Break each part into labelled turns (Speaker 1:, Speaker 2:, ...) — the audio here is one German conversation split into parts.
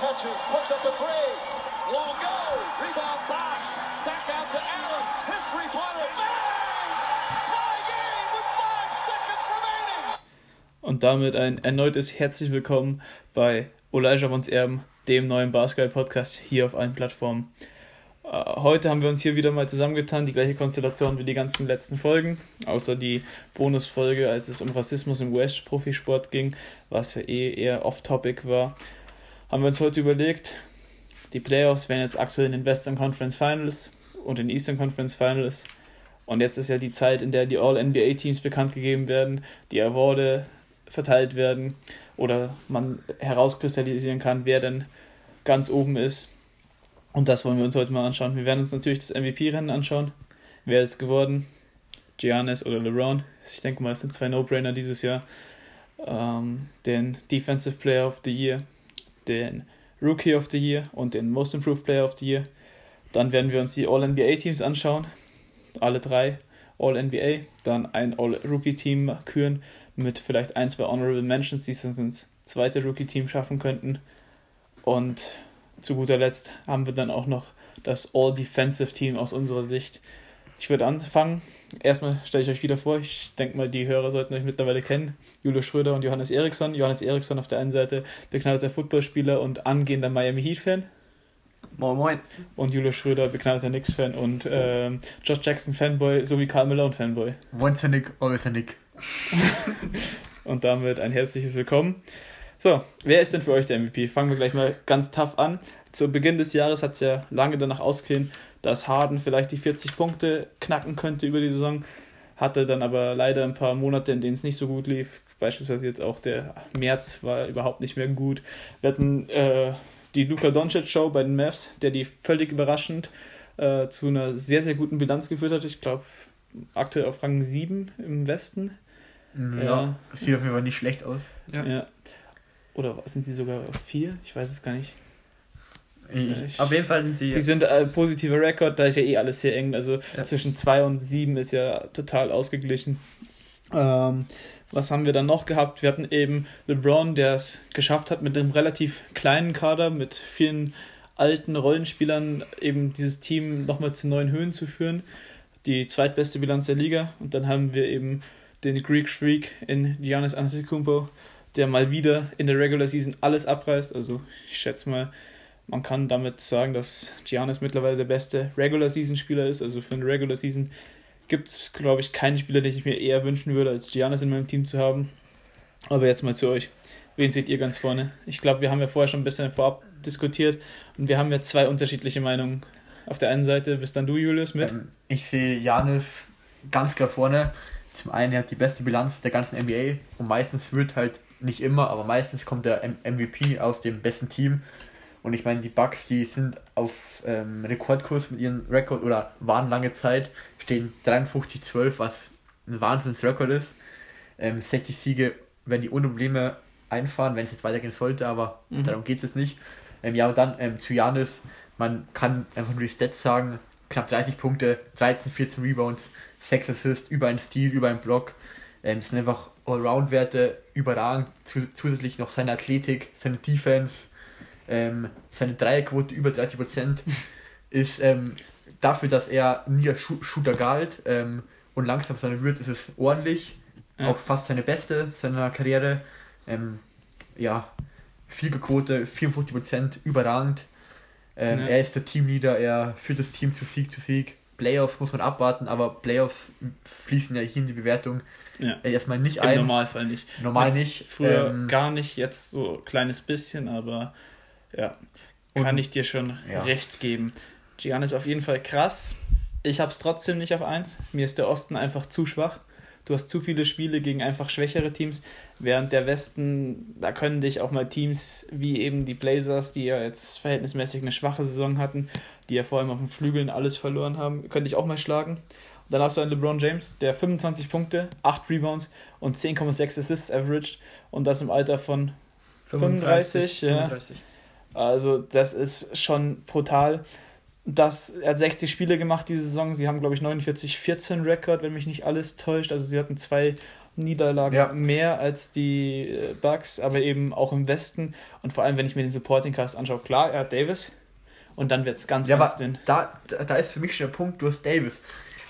Speaker 1: catches, puts up a three. Won't go. Rebound Bosch. Back out to Allen. His three-pointer. Tie.
Speaker 2: Und damit ein erneutes herzlich willkommen bei Elijah Mons Erben, dem neuen Basketball-Podcast hier auf allen Plattformen. Äh, Heute haben wir uns hier wieder mal zusammengetan, die gleiche Konstellation wie die ganzen letzten Folgen, außer die Bonusfolge, als es um Rassismus im US-Profisport ging, was ja eh eher off-topic war, haben wir uns heute überlegt, die Playoffs wären jetzt aktuell in den Western Conference Finals und in den Eastern Conference Finals. Und jetzt ist ja die Zeit, in der die All-NBA-Teams bekannt gegeben werden, die Award verteilt werden oder man herauskristallisieren kann, wer denn ganz oben ist. Und das wollen wir uns heute mal anschauen. Wir werden uns natürlich das MVP-Rennen anschauen. Wer ist geworden? Giannis oder LeBron? Ich denke mal, es sind zwei No-Brainer dieses Jahr. Ähm, den Defensive Player of the Year, den Rookie of the Year und den Most Improved Player of the Year. Dann werden wir uns die All-NBA-Teams anschauen. Alle drei All-NBA. Dann ein All-Rookie-Team küren mit vielleicht ein, zwei Honorable Mentions, die es ins zweite Rookie-Team schaffen könnten. Und zu guter Letzt haben wir dann auch noch das All-Defensive-Team aus unserer Sicht. Ich würde anfangen. Erstmal stelle ich euch wieder vor, ich denke mal, die Hörer sollten euch mittlerweile kennen. Julius Schröder und Johannes Eriksson. Johannes Eriksson auf der einen Seite, beknallter Footballspieler und angehender Miami Heat-Fan.
Speaker 3: Moin Moin.
Speaker 2: Und Julius Schröder, beknallter Knicks-Fan und ähm, Josh Jackson-Fanboy sowie Karl Malone-Fanboy.
Speaker 3: Once a Nick, always a Nick.
Speaker 2: Und damit ein herzliches Willkommen. So, wer ist denn für euch der MVP? Fangen wir gleich mal ganz tough an. Zu Beginn des Jahres hat es ja lange danach ausgesehen, dass Harden vielleicht die 40 Punkte knacken könnte über die Saison. Hatte dann aber leider ein paar Monate, in denen es nicht so gut lief. Beispielsweise jetzt auch der März war überhaupt nicht mehr gut. Wir hatten äh, die Luka Doncic Show bei den Mavs, der die völlig überraschend äh, zu einer sehr, sehr guten Bilanz geführt hat. Ich glaube, aktuell auf Rang 7 im Westen.
Speaker 3: Ja,
Speaker 2: Ja.
Speaker 3: sieht auf jeden Fall nicht schlecht aus.
Speaker 2: Ja. Oder sind sie sogar auf 4? Ich weiß es gar nicht.
Speaker 3: Ich,
Speaker 4: Auf jeden Fall sind sie.
Speaker 2: Sie sind äh, positiver Rekord, da ist ja eh alles sehr eng. Also
Speaker 4: Ja.
Speaker 2: zwischen 2 und 7 ist ja total ausgeglichen. Ähm, was haben wir dann noch gehabt? Wir hatten eben LeBron, der es geschafft hat, mit einem relativ kleinen Kader, mit vielen alten Rollenspielern, eben dieses Team nochmal zu neuen Höhen zu führen. Die zweitbeste Bilanz der Liga. Und dann haben wir eben den Greek Freak in Giannis Antetokounmpo, der mal wieder in der Regular Season alles abreißt. Also ich schätze mal, man kann damit sagen, dass Giannis mittlerweile der beste Regular Season Spieler ist. Also für eine Regular Season gibt es, glaube ich, keinen Spieler, den ich mir eher wünschen würde, als Giannis in meinem Team zu haben. Aber jetzt mal zu euch. Wen seht ihr ganz vorne? Ich glaube, wir haben ja vorher schon ein bisschen vorab diskutiert und wir haben ja zwei unterschiedliche Meinungen. Auf der einen Seite bist dann du, Julius, mit.
Speaker 3: ähm, ich sehe Janis ganz klar vorne. Zum einen, er hat die beste Bilanz der ganzen NBA und meistens wird halt, nicht immer, aber meistens kommt der M MVP aus dem besten Team. Und ich meine, die Bucks, die sind auf ähm, Rekordkurs mit ihrem Rekord oder waren lange Zeit, stehen 53-12, was ein Wahnsinnsrekord ist. Ähm, 60 Siege werden die ohne Probleme einfahren, wenn es jetzt weitergehen sollte, aber
Speaker 2: Mhm.
Speaker 3: darum geht es jetzt nicht. Ähm, ja, und dann ähm, zu Janis, man kann einfach nur die Stats sagen, knapp 30 Punkte, 13, 14 Rebounds, 6 Assists, über einen Steal, über einen Block. Ähm, es sind einfach Allround-Werte überragend, zu, zusätzlich noch seine Athletik, seine Defense, ähm, seine Dreierquote über 30% ist ähm, dafür, dass er nie als Shooter galt ähm, und langsam sein wird, ist es ordentlich.
Speaker 2: Ja.
Speaker 3: Auch fast seine beste seiner Karriere. Ähm, ja, Vielquote, 54%, überragend. Ähm,
Speaker 2: Ja.
Speaker 3: Er ist der Teamleader, er führt das Team zu Sieg zu Sieg. Playoffs muss man abwarten, aber Playoffs fließen ja hier in die Bewertung
Speaker 2: Ja.
Speaker 3: äh, erstmal nicht
Speaker 2: Im
Speaker 3: ein.
Speaker 2: Normalfall nicht.
Speaker 3: Normal nicht.
Speaker 2: Früher
Speaker 3: Ähm,
Speaker 2: gar nicht, jetzt so ein kleines bisschen, aber ja, kann
Speaker 3: Und-
Speaker 2: ich dir schon
Speaker 3: Ja.
Speaker 2: recht geben. Gian ist auf jeden Fall krass. Ich habe es trotzdem nicht auf 1. Mir ist der Osten einfach zu schwach. Du hast zu viele Spiele gegen einfach schwächere Teams, während der Westen, da können dich auch mal Teams wie eben die Blazers, die ja jetzt verhältnismäßig eine schwache Saison hatten, die ja vor allem auf den Flügeln alles verloren haben, können dich auch mal schlagen. Und dann hast du einen LeBron James, der 25 Punkte, 8 Rebounds und 10,6 Assists averaged und das im Alter von 35, ja.
Speaker 4: 35.
Speaker 2: Also das ist schon brutal. Das, er hat 60 Spiele gemacht diese Saison. Sie haben, glaube ich, 49-14 Rekord, wenn mich nicht alles täuscht. Also sie hatten zwei Niederlagen
Speaker 3: Ja.
Speaker 2: mehr als die äh, Bucks, aber eben auch im Westen. Und vor allem, wenn ich mir den Supporting Cast anschaue, klar, er hat Davis und dann wird es ganz,
Speaker 3: Ja,
Speaker 2: ganz dünn.
Speaker 3: da, da, ist für mich schon der Punkt, du hast Davis.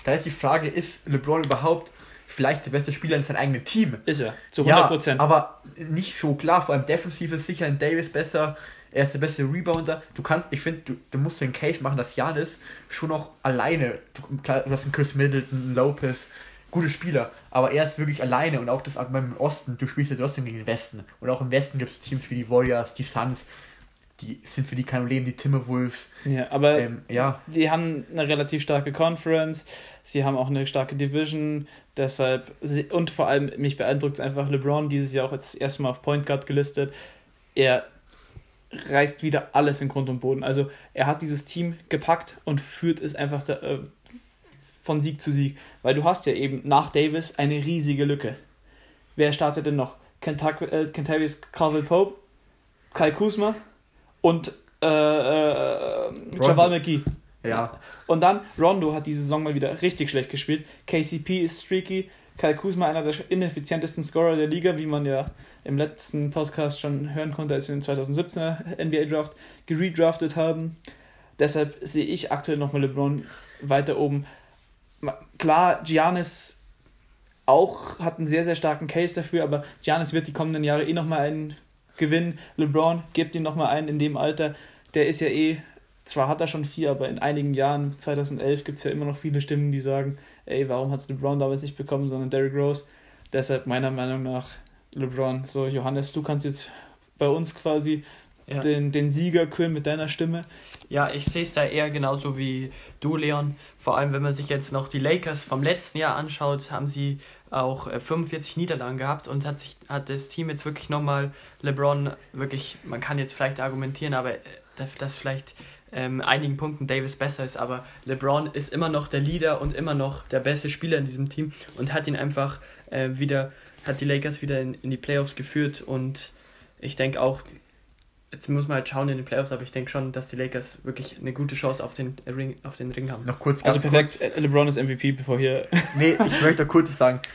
Speaker 3: Da ist die Frage, ist LeBron überhaupt vielleicht der beste Spieler in seinem eigenen Team?
Speaker 2: Ist er, zu
Speaker 3: Ja,
Speaker 2: 100%.
Speaker 3: aber nicht so klar. Vor allem defensiv ist sicher ein Davis besser. Er ist der beste Rebounder. Du kannst, ich finde, du, du musst den Case machen, dass Janis schon noch alleine, du, klar, du hast einen Chris Middleton, einen Lopez, gute Spieler, aber er ist wirklich alleine und auch das Argument im Osten, du spielst ja trotzdem gegen den Westen. Und auch im Westen gibt es Teams wie die Warriors, die Suns, die sind für die kein Problem, die Timberwolves.
Speaker 2: ja, aber
Speaker 3: Ähm, ja,
Speaker 2: die haben eine relativ starke Conference, sie haben auch eine starke Division, deshalb, und vor allem, mich beeindruckt es einfach, LeBron dieses Jahr auch jetzt das erste Mal auf Point Guard gelistet, er reißt wieder alles in Grund und Boden. Also er hat dieses Team gepackt und führt es einfach da, äh, von Sieg zu Sieg, weil du hast ja eben nach Davis eine riesige Lücke. Wer startet denn noch? Kentucky, äh, Kentavious Calvin Pope, Kai Kuzma und äh, äh, Javal McGee.
Speaker 3: ja.
Speaker 2: Und dann, Rondo hat diese Saison mal wieder richtig schlecht gespielt. KCP ist streaky. Kyle Kuzma einer der ineffizientesten Scorer der Liga, wie man ja im letzten Podcast schon hören konnte, als wir den 2017er NBA Draft geredraftet haben. Deshalb sehe ich aktuell nochmal LeBron weiter oben. Klar, Giannis auch hat einen sehr, sehr starken Case dafür, aber Giannis wird die kommenden Jahre eh nochmal einen gewinnen. LeBron gibt ihn nochmal einen in dem Alter. Der ist ja eh, zwar hat er schon vier, aber in einigen Jahren, 2011, gibt es ja immer noch viele Stimmen, die sagen, ey, warum hat es LeBron damals nicht bekommen, sondern Derrick Rose. Deshalb meiner Meinung nach LeBron. So, Johannes, du kannst jetzt bei uns quasi
Speaker 4: Ja.
Speaker 2: den, den Sieger küren mit deiner Stimme.
Speaker 4: Ja, ich sehe es da eher genauso wie du, Leon. Vor allem, wenn man sich jetzt noch die Lakers vom letzten Jahr anschaut, haben sie auch äh, 45 Niederlagen gehabt und hat sich hat das Team jetzt wirklich nochmal LeBron wirklich, man kann jetzt vielleicht argumentieren, aber äh, dass vielleicht ähm, einigen Punkten Davis besser ist, aber LeBron ist immer noch der Leader und immer noch der beste Spieler in diesem Team und hat ihn einfach äh, wieder, hat die Lakers wieder in, in die Playoffs geführt und ich denke auch, jetzt muss man halt schauen in den Playoffs, aber ich denke schon, dass die Lakers wirklich eine gute Chance auf den Ring, auf den Ring haben.
Speaker 3: Noch kurz,
Speaker 2: Also
Speaker 3: ganz
Speaker 2: perfekt,
Speaker 3: kurz.
Speaker 2: äh, LeBron ist MVP, bevor hier.
Speaker 3: Nee, ich möchte kurz sagen.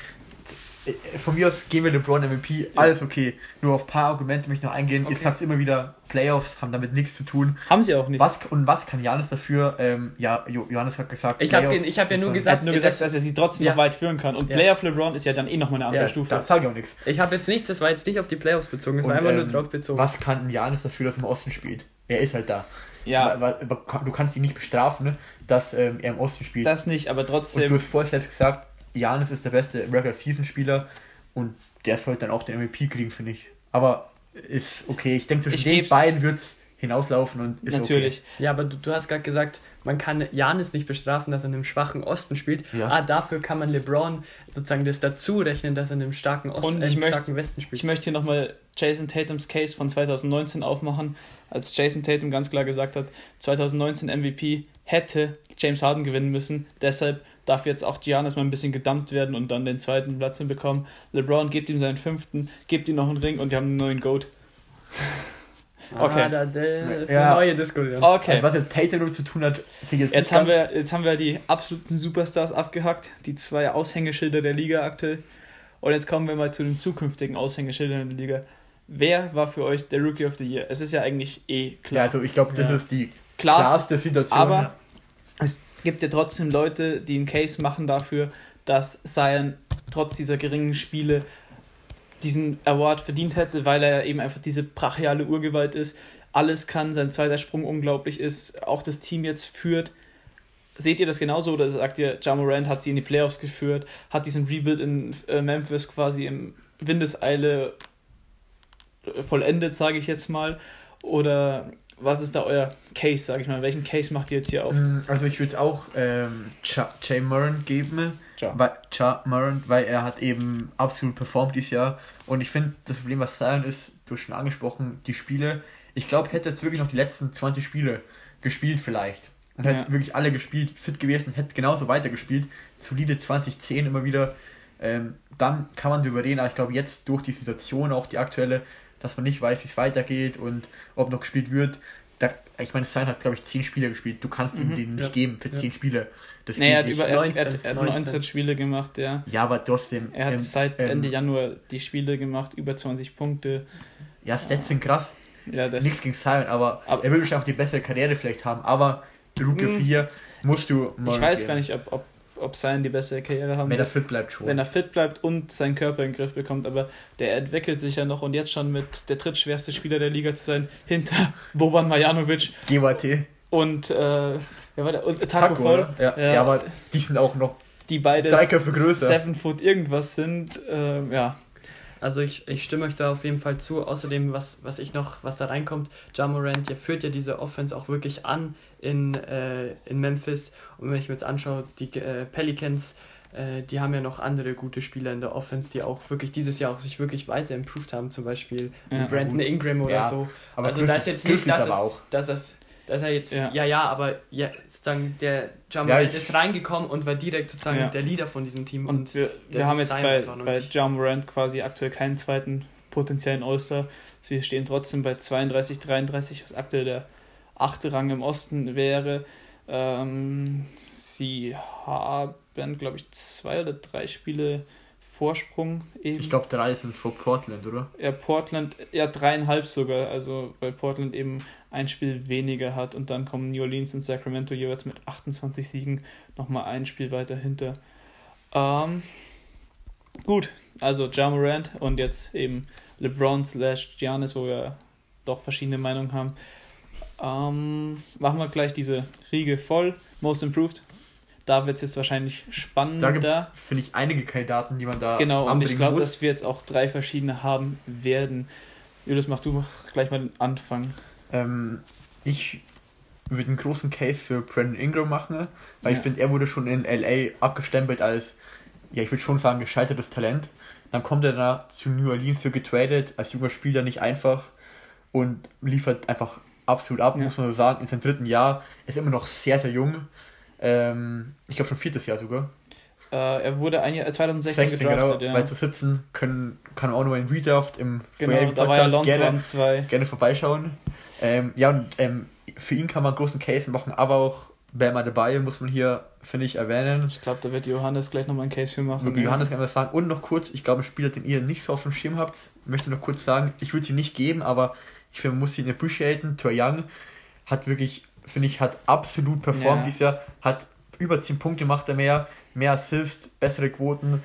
Speaker 3: Äh, Von mir aus gehen wir LeBron MVP, alles okay. Nur auf ein paar Argumente möchte ich noch eingehen. Ihr
Speaker 2: Okay.
Speaker 3: sagt immer wieder, Playoffs haben damit nichts zu tun.
Speaker 2: Haben sie auch nicht.
Speaker 3: Was, und was kann Janis dafür? Ähm, ja, Jo- Johannes hat gesagt,
Speaker 4: Ich hab
Speaker 3: Playoffs
Speaker 4: den- ich hab ja nur gesagt-
Speaker 2: nur
Speaker 4: das-
Speaker 2: gesagt, dass er sie trotzdem
Speaker 4: Ja.
Speaker 2: noch weit führen kann. Und
Speaker 4: Ja.
Speaker 2: Playoff LeBron ist ja dann eh nochmal eine andere
Speaker 4: Ja,
Speaker 2: Stufe.
Speaker 3: Das sage ich auch nichts.
Speaker 4: Ich habe jetzt nichts, das war jetzt nicht auf die Playoffs bezogen, es war einfach nur
Speaker 3: ähm,
Speaker 4: drauf bezogen.
Speaker 3: Was kann Janis dafür, dass er im Osten spielt? Er ist halt da.
Speaker 2: ja,
Speaker 3: Du kannst ihn nicht bestrafen, ne, dass ähm, er im Osten spielt.
Speaker 2: das nicht, aber
Speaker 3: und du
Speaker 2: trotzdem.
Speaker 3: hast vorher selbst gesagt, Janis ist der beste Regular-Season-Spieler und der sollte dann auch den MVP kriegen, finde ich. Aber ist okay. Ich denke, zwischen
Speaker 2: Ich
Speaker 3: den
Speaker 2: geb's-
Speaker 3: beiden wird es hinauslaufen und ist
Speaker 2: Natürlich.
Speaker 4: Ja, aber du, du hast gerade gesagt, man kann Janis nicht bestrafen, dass er in einem schwachen Osten spielt.
Speaker 3: Ja.
Speaker 4: Ah, dafür kann man LeBron sozusagen das dazu rechnen, dass er in einem starken Osten,
Speaker 2: Und
Speaker 4: äh,
Speaker 2: ich
Speaker 4: im
Speaker 2: möchte-
Speaker 4: starken Westen spielt.
Speaker 2: Ich möchte hier nochmal Jason Tatums Case von 2019 aufmachen, als Jason Tatum ganz klar gesagt hat, 2019 MVP hätte James Harden gewinnen müssen, deshalb darf jetzt auch Giannis mal ein bisschen gedumpt werden und dann den zweiten Platz hinbekommen. LeBron gibt ihm seinen fünften, gibt ihm noch einen Ring und wir haben einen neuen Goat. okay.
Speaker 4: Ah, da, das ist
Speaker 3: Ja.
Speaker 4: eine neue Diskussion.
Speaker 2: Okay,
Speaker 3: Also was jetzt Tatum damit zu tun hat, jetzt,
Speaker 2: jetzt
Speaker 3: nicht
Speaker 2: haben, wir, jetzt haben wir die absoluten Superstars abgehackt, die zwei Aushängeschilder der Liga aktuell. Und jetzt kommen wir mal zu den zukünftigen Aushängeschildern der Liga. Wer war für euch der Rookie of the Year? Es ist ja eigentlich eh
Speaker 3: Ja,
Speaker 2: klar.
Speaker 3: also ich glaube, das
Speaker 4: Ja.
Speaker 3: ist die
Speaker 2: Klar,
Speaker 3: klarste Situation.
Speaker 2: aber es gibt ja trotzdem Leute, die einen Case machen dafür, dass Zion trotz dieser geringen Spiele diesen Award verdient hätte, weil er eben einfach diese brachiale Urgewalt ist. Alles kann, sein zweiter Sprung unglaublich ist, auch das Team jetzt führt. Seht ihr das genauso oder sagt ihr, Ja Morant hat sie in die Playoffs geführt, hat diesen Rebuild in äh, Memphis quasi im Windeseile vollendet, sage ich jetzt mal? Oder was ist da euer Case, sage ich mal? Welchen Case macht ihr jetzt hier auf?
Speaker 3: Mm, Also ich würde es auch ähm, Jay Murren geben,
Speaker 2: Ja.
Speaker 3: weil, Cha Murren, weil er hat eben absolut performt dieses Jahr. Und ich finde, das Problem, was Zion ist, du hast schon angesprochen, die Spiele. Ich glaube, hätte jetzt wirklich noch die letzten 20 Spiele gespielt vielleicht. Und
Speaker 2: Ja.
Speaker 3: hätte wirklich alle gespielt, fit gewesen, hätte genauso weitergespielt. Solide 2010 immer wieder. Ähm, dann kann man darüber reden, aber ich glaube jetzt durch die Situation, auch die aktuelle, dass man nicht weiß, wie es weitergeht und ob noch gespielt wird, da ich meine, Zion hat, glaube ich, 10 Spiele gespielt. Du kannst ihm
Speaker 2: Mhm.
Speaker 3: den nicht
Speaker 4: Ja.
Speaker 3: geben für 10 Spiele. Das
Speaker 2: Nee, er hat, über,
Speaker 3: nicht.
Speaker 2: er,
Speaker 4: 19,
Speaker 2: er, hat- er hat 19.
Speaker 4: 19
Speaker 2: Spiele gemacht, ja.
Speaker 3: Ja, aber trotzdem.
Speaker 2: Er hat
Speaker 3: ähm,
Speaker 2: seit
Speaker 3: ähm,
Speaker 2: Ende Januar die Spiele gemacht, über 20 Punkte.
Speaker 3: Ja, Stats sind krass.
Speaker 2: Ja, das
Speaker 3: Nichts gegen Zion, aber,
Speaker 2: Aber-
Speaker 3: er will wahrscheinlich auch die bessere Karriere vielleicht haben. Aber Rookie
Speaker 2: Hm.
Speaker 3: 4 musst du mal
Speaker 2: Ich weiß
Speaker 3: geben.
Speaker 2: gar nicht, ob, ob, ob Sein die bessere Karriere haben
Speaker 3: Wenn er
Speaker 2: wird,
Speaker 3: fit bleibt schon.
Speaker 2: wenn er fit bleibt und seinen Körper in den Griff bekommt. Aber der entwickelt sich ja noch und jetzt schon mit der drittschwerste Spieler der Liga zu sein, hinter Boban Marjanovic
Speaker 3: GWT.
Speaker 2: und, äh, wer war der? Und Taco Fall,
Speaker 3: oder? Ja.
Speaker 2: Ja.
Speaker 3: ja. aber die sind auch noch.
Speaker 2: die beide
Speaker 3: größer.
Speaker 2: seven Foot irgendwas sind. Äh, ja,
Speaker 4: Also ich, ich stimme euch da auf jeden Fall zu. Außerdem, was, was ich noch, was da reinkommt, Ja Morant, der führt ja diese Offense auch wirklich an in, äh, in Memphis. Und wenn ich mir jetzt anschaue, die äh, Pelicans, äh, die haben ja noch andere gute Spieler in der Offense, die auch wirklich dieses Jahr auch sich wirklich weiter improved haben, zum Beispiel
Speaker 2: Ja,
Speaker 4: Brandon
Speaker 3: gut.
Speaker 4: Ingram oder
Speaker 3: Ja,
Speaker 4: so.
Speaker 3: Aber
Speaker 4: also da ist jetzt nicht, dass es, dass es dass er jetzt,
Speaker 2: Ja.
Speaker 4: ja, ja, aber ja, sozusagen der Ja
Speaker 3: Ja,
Speaker 4: ist reingekommen und war direkt sozusagen
Speaker 2: Ja.
Speaker 4: der Leader von diesem Team.
Speaker 2: und wir, wir
Speaker 4: das
Speaker 2: haben jetzt bei, bei
Speaker 4: nicht.
Speaker 2: Ja Morant quasi aktuell keinen zweiten potenziellen All-Star. Sie stehen trotzdem bei 32, 33, was aktuell der achte Rang im Osten wäre. Ähm, sie haben, glaube ich, zwei oder drei Spiele Vorsprung eben.
Speaker 3: Ich glaube, drei sind vor Portland, oder?
Speaker 2: ja, Portland, ja, dreieinhalb sogar, also weil Portland eben ein Spiel weniger hat und dann kommen New Orleans und Sacramento jeweils mit 28 Siegen nochmal ein Spiel weiter hinter. Ähm, gut, also Ja Morant und jetzt eben LeBron slash Giannis, wo wir doch verschiedene Meinungen haben. Ähm, machen wir gleich diese Riege voll. Most Improved. Da wird es jetzt wahrscheinlich
Speaker 3: Da
Speaker 2: spannender.
Speaker 3: gibt es, finde ich, einige Kandidaten, die man da
Speaker 2: Genau, und ich glaube, dass wir jetzt auch drei verschiedene haben werden. Julius, mach du gleich mal den Anfang.
Speaker 3: Ähm, ich würde einen großen Case für Brandon Ingram machen, weil
Speaker 2: Ja.
Speaker 3: ich finde, er wurde schon in LA abgestempelt als, ja, ich würde schon sagen, gescheitertes Talent. Dann kommt er da zu New Orleans für getradet, als junger Spieler nicht einfach und liefert einfach absolut ab,
Speaker 2: Ja.
Speaker 3: muss man so sagen, in seinem dritten Jahr. Er ist immer noch sehr, sehr jung. Ähm, ich glaube schon viertes Jahr sogar.
Speaker 2: Äh, er wurde ein Jahr, äh, 2016
Speaker 3: 16,
Speaker 2: gedraftet,
Speaker 3: genau,
Speaker 2: ja.
Speaker 3: weil zu sitzen können, kann auch nur in Redraft im
Speaker 2: Genau, da war ja
Speaker 3: gerne
Speaker 2: an zwei.
Speaker 3: gerne vorbeischauen. Ähm, ja, und ähm, für ihn kann man einen großen Case machen, aber auch Bam Adebayo muss man hier, finde ich, erwähnen.
Speaker 2: Ich glaube, da wird Johannes gleich nochmal einen Case für machen.
Speaker 3: Wirklich, Johannes kann was sagen. Und noch kurz, ich glaube, ein Spieler, den ihr nicht so auf dem Schirm habt, möchte noch kurz sagen, ich würde sie nicht geben, aber ich finde, man muss ihn appreciaten. Tor Young hat wirklich, finde ich, hat absolut performt
Speaker 2: Ja.
Speaker 3: dieses Jahr, hat über 10 Punkte macht er mehr, mehr Assist, bessere Quoten.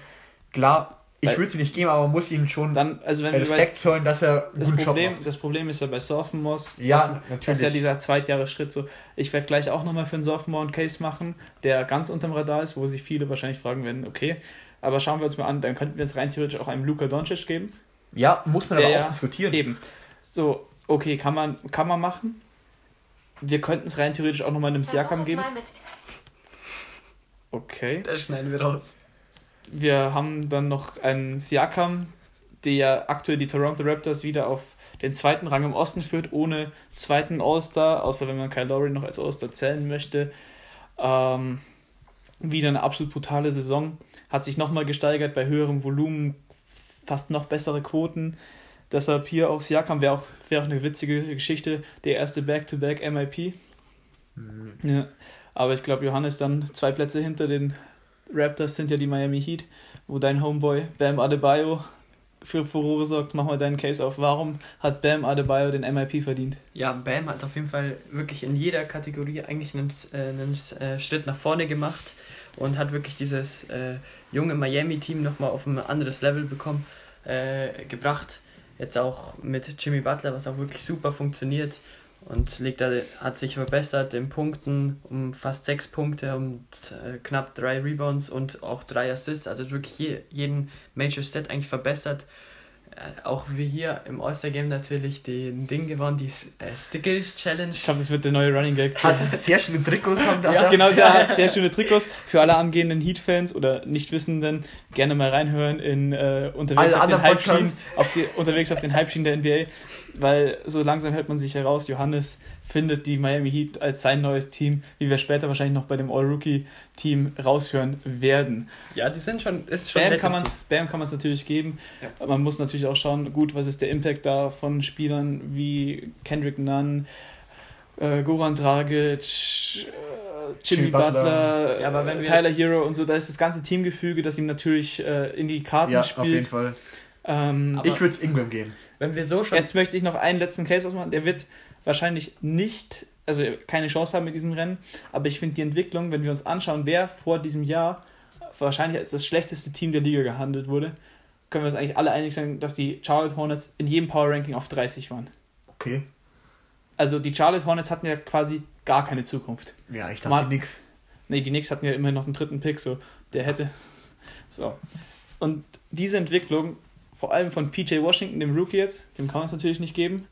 Speaker 3: Klar, ich würde sie nicht geben, aber man muss ihm schon
Speaker 2: Dann, also wenn
Speaker 3: Respekt zollen, dass er einen
Speaker 2: das,
Speaker 3: guten Job
Speaker 2: Problem,
Speaker 3: macht.
Speaker 2: das Problem ist ja bei Sophomores,
Speaker 3: Ja,
Speaker 2: dass-
Speaker 3: natürlich.
Speaker 2: Das ist ja dieser Zweitjahresschritt so. Ich werde gleich auch nochmal für einen Sophomore einen Case machen, der ganz unterm Radar ist, wo sich viele wahrscheinlich fragen werden, okay, aber schauen wir uns mal an, dann könnten wir jetzt rein theoretisch auch einem Luka Doncic geben.
Speaker 3: Ja, muss man aber
Speaker 2: ja
Speaker 3: auch diskutieren.
Speaker 2: Eben. So, okay, kann man, kann man machen. Wir könnten es rein theoretisch auch nochmal einem Siakam geben. Okay.
Speaker 4: Das schneiden wir raus.
Speaker 2: Wir haben dann noch einen Siakam, der ja aktuell die Toronto Raptors wieder auf den zweiten Rang im Osten führt, ohne zweiten All-Star, außer wenn man Kyle Lowry noch als All-Star zählen möchte. Ähm, wieder eine absolut brutale Saison. Hat sich nochmal gesteigert bei höherem Volumen, fast noch bessere Quoten. Deshalb hier auch Siakam wäre auch, wär auch eine witzige Geschichte. Der erste Back-to-Back MIP.
Speaker 3: Mhm.
Speaker 2: Ja. Aber ich glaube, Johannes dann zwei Plätze hinter den Raptors sind ja die Miami Heat, wo dein Homeboy Bam Adebayo für Furore sorgt. Mach mal deinen Case auf. Warum hat Bam Adebayo den MIP verdient?
Speaker 4: Ja, Bam hat auf jeden Fall wirklich in jeder Kategorie eigentlich einen, äh, einen äh, Schritt nach vorne gemacht und hat wirklich dieses äh, junge Miami-Team nochmal auf ein anderes Level bekommen, äh, gebracht. Jetzt auch mit Jimmy Butler, was auch wirklich super funktioniert und legt da, hat sich verbessert in Punkten um fast sechs Punkte und äh, knapp drei Rebounds und auch drei Assists. Also wirklich je, jeden Major Set eigentlich verbessert. Äh, auch wie hier im All-Star-Game natürlich den Ding gewonnen, die äh, Stickles Challenge.
Speaker 2: Ich glaube, das wird der neue Running Gag.
Speaker 3: Hat sehr schöne Trikots haben da.
Speaker 2: Ja, genau, der hat sehr schöne Trikots. Für alle angehenden Heat-Fans oder Nichtwissenden gerne mal reinhören in äh, unterwegs,
Speaker 3: Alle
Speaker 2: auf den Halbschienen, auf die, unterwegs auf den Halbschienen der NBA. Weil so langsam hört man sich heraus, Johannes findet die Miami Heat als sein neues Team, wie wir später wahrscheinlich noch bei dem All-Rookie-Team raushören werden.
Speaker 4: Ja, die sind schon, ist schon
Speaker 2: Bam kann man es Bam kann man's natürlich geben.
Speaker 4: Ja.
Speaker 2: Man muss natürlich auch schauen, gut, was ist der Impact da von Spielern wie Kendrick Nunn, äh, Goran Dragic, äh, Jimmy,
Speaker 3: Jimmy
Speaker 2: Butler,
Speaker 3: Butler.
Speaker 2: äh,
Speaker 4: Ja, aber wenn wir-
Speaker 2: Tyler Hero und so, da ist das ganze Teamgefüge, das ihm natürlich äh, in die Karten
Speaker 3: Ja, auf jeden
Speaker 2: spielt.
Speaker 3: Fall.
Speaker 2: Ähm,
Speaker 3: ich würde es Ingram geben.
Speaker 4: Wenn wir so schon.
Speaker 2: Jetzt möchte ich noch einen letzten Case ausmachen. Der wird wahrscheinlich nicht, also keine Chance haben mit diesem Rennen, aber ich finde die Entwicklung, wenn wir uns anschauen, wer vor diesem Jahr wahrscheinlich als das schlechteste Team der Liga gehandelt wurde, können wir uns eigentlich alle einig sein, dass die Charlotte Hornets in jedem Power Ranking auf 30 waren.
Speaker 3: Okay.
Speaker 2: Also die Charlotte Hornets hatten ja quasi gar keine Zukunft.
Speaker 3: Ja, ich dachte nix.
Speaker 2: Nee, die Knicks hatten ja immer noch einen dritten Pick, so der hätte. So. Und diese Entwicklung, vor allem von PJ Washington, dem Rookie jetzt, dem kann man es natürlich nicht geben,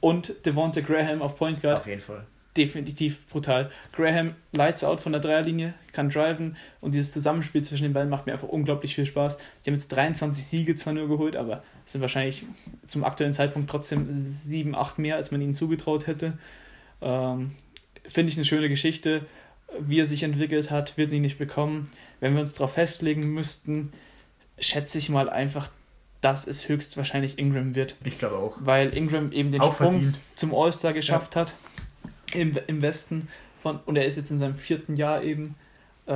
Speaker 2: und Devonta Graham auf Point Guard,
Speaker 3: Auf jeden Fall.
Speaker 2: definitiv brutal. Graham lights out von der Dreierlinie, kann driven und dieses Zusammenspiel zwischen den beiden macht mir einfach unglaublich viel Spaß. Sie haben jetzt 23 Siege zwar nur geholt, aber es sind wahrscheinlich zum aktuellen Zeitpunkt trotzdem 7, 8 mehr, als man ihnen zugetraut hätte. Ähm, Finde ich eine schöne Geschichte. Wie er sich entwickelt hat, wird ihn nicht bekommen. Wenn wir uns darauf festlegen müssten, schätze ich mal einfach, dass es höchstwahrscheinlich Ingram wird
Speaker 3: Ich glaube auch.
Speaker 2: weil Ingram eben den
Speaker 3: Auch
Speaker 2: Sprung
Speaker 3: verdient.
Speaker 2: zum All-Star geschafft hat im, im Westen von und er ist jetzt in seinem vierten Jahr eben äh,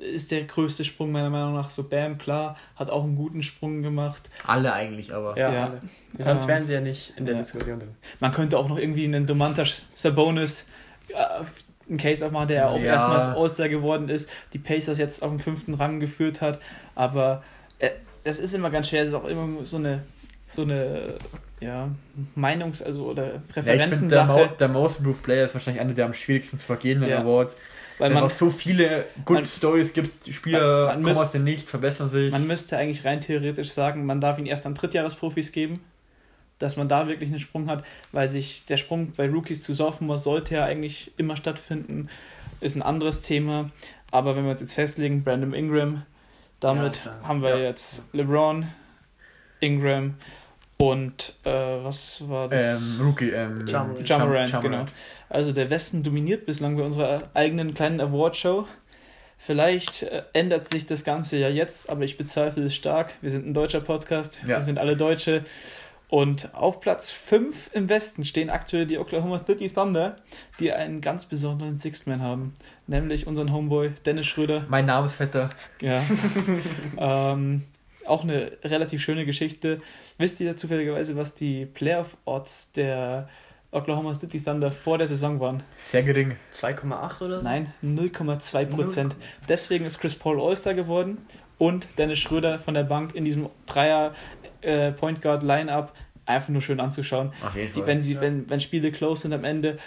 Speaker 2: ist der größte Sprung meiner Meinung nach so Bam klar hat auch einen guten Sprung gemacht
Speaker 3: Alle eigentlich, aber.
Speaker 4: ja,
Speaker 2: ja.
Speaker 4: alle. Sonst
Speaker 2: Ähm,
Speaker 4: wären sie ja nicht in der
Speaker 2: ja.
Speaker 4: Diskussion drin.
Speaker 2: man könnte auch noch irgendwie einen Domantas Sabonis äh, einen Case aufmachen der ja auch
Speaker 3: Ja.
Speaker 2: erstmals All-Star geworden ist die Pacers jetzt auf den fünften Rang geführt hat aber äh, das ist immer ganz schwer es ist auch immer so eine so eine ja Meinungs also oder
Speaker 3: Ja, ich finde,
Speaker 2: Präferenzen
Speaker 3: der, der Most Improved Player ist wahrscheinlich einer der am schwierigsten zu vergehenden
Speaker 2: Ja.
Speaker 3: Awards.
Speaker 2: weil man
Speaker 3: so viele Good
Speaker 2: man-
Speaker 3: Stories gibt, die Spieler
Speaker 2: man
Speaker 3: kommen
Speaker 2: müsst-
Speaker 3: aus dem Nichts, verbessern sich.
Speaker 2: Man müsste eigentlich rein theoretisch sagen, man darf ihn erst an Drittjahresprofis geben, dass man da wirklich einen Sprung hat, weil sich der Sprung bei Rookies zu Sophomore sollte ja eigentlich immer stattfinden, ist ein anderes Thema. Aber wenn wir uns jetzt festlegen, Brandon Ingram, damit
Speaker 4: Ja,
Speaker 2: haben wir
Speaker 3: ja.
Speaker 2: jetzt LeBron, Ingram und äh, was war das?
Speaker 3: ähm, Rookie, ähm,
Speaker 4: Ja Morant.
Speaker 2: Ja Morant,
Speaker 3: Ja
Speaker 2: genau. Also der Westen dominiert bislang bei unserer eigenen kleinen Awardshow. Vielleicht äh, ändert sich das Ganze ja jetzt, aber ich bezweifle es stark. Wir sind ein deutscher Podcast,
Speaker 3: Ja.
Speaker 2: wir sind alle Deutsche. Und auf Platz 5 im Westen stehen aktuell die Oklahoma City Thunder, die einen ganz besonderen Sixth Man haben, nämlich unseren Homeboy Dennis Schröder.
Speaker 3: Mein Namensvetter.
Speaker 2: Ja. ähm, auch eine relativ schöne Geschichte. Wisst ihr zufälligerweise, was die Playoff-Odds der Oklahoma City Thunder vor der Saison waren?
Speaker 3: Sehr gering.
Speaker 4: 2,8 oder so?
Speaker 2: Nein, 0,2 Prozent. Deswegen ist Chris Paul All-Star geworden und Dennis Schröder von der Bank in diesem Dreier äh, Point Guard Line-Up einfach nur schön anzuschauen.
Speaker 3: Auf jeden
Speaker 2: Die,
Speaker 3: Fall.
Speaker 2: wenn, sie,
Speaker 4: Ja.
Speaker 2: wenn, wenn Spiele close sind am Ende,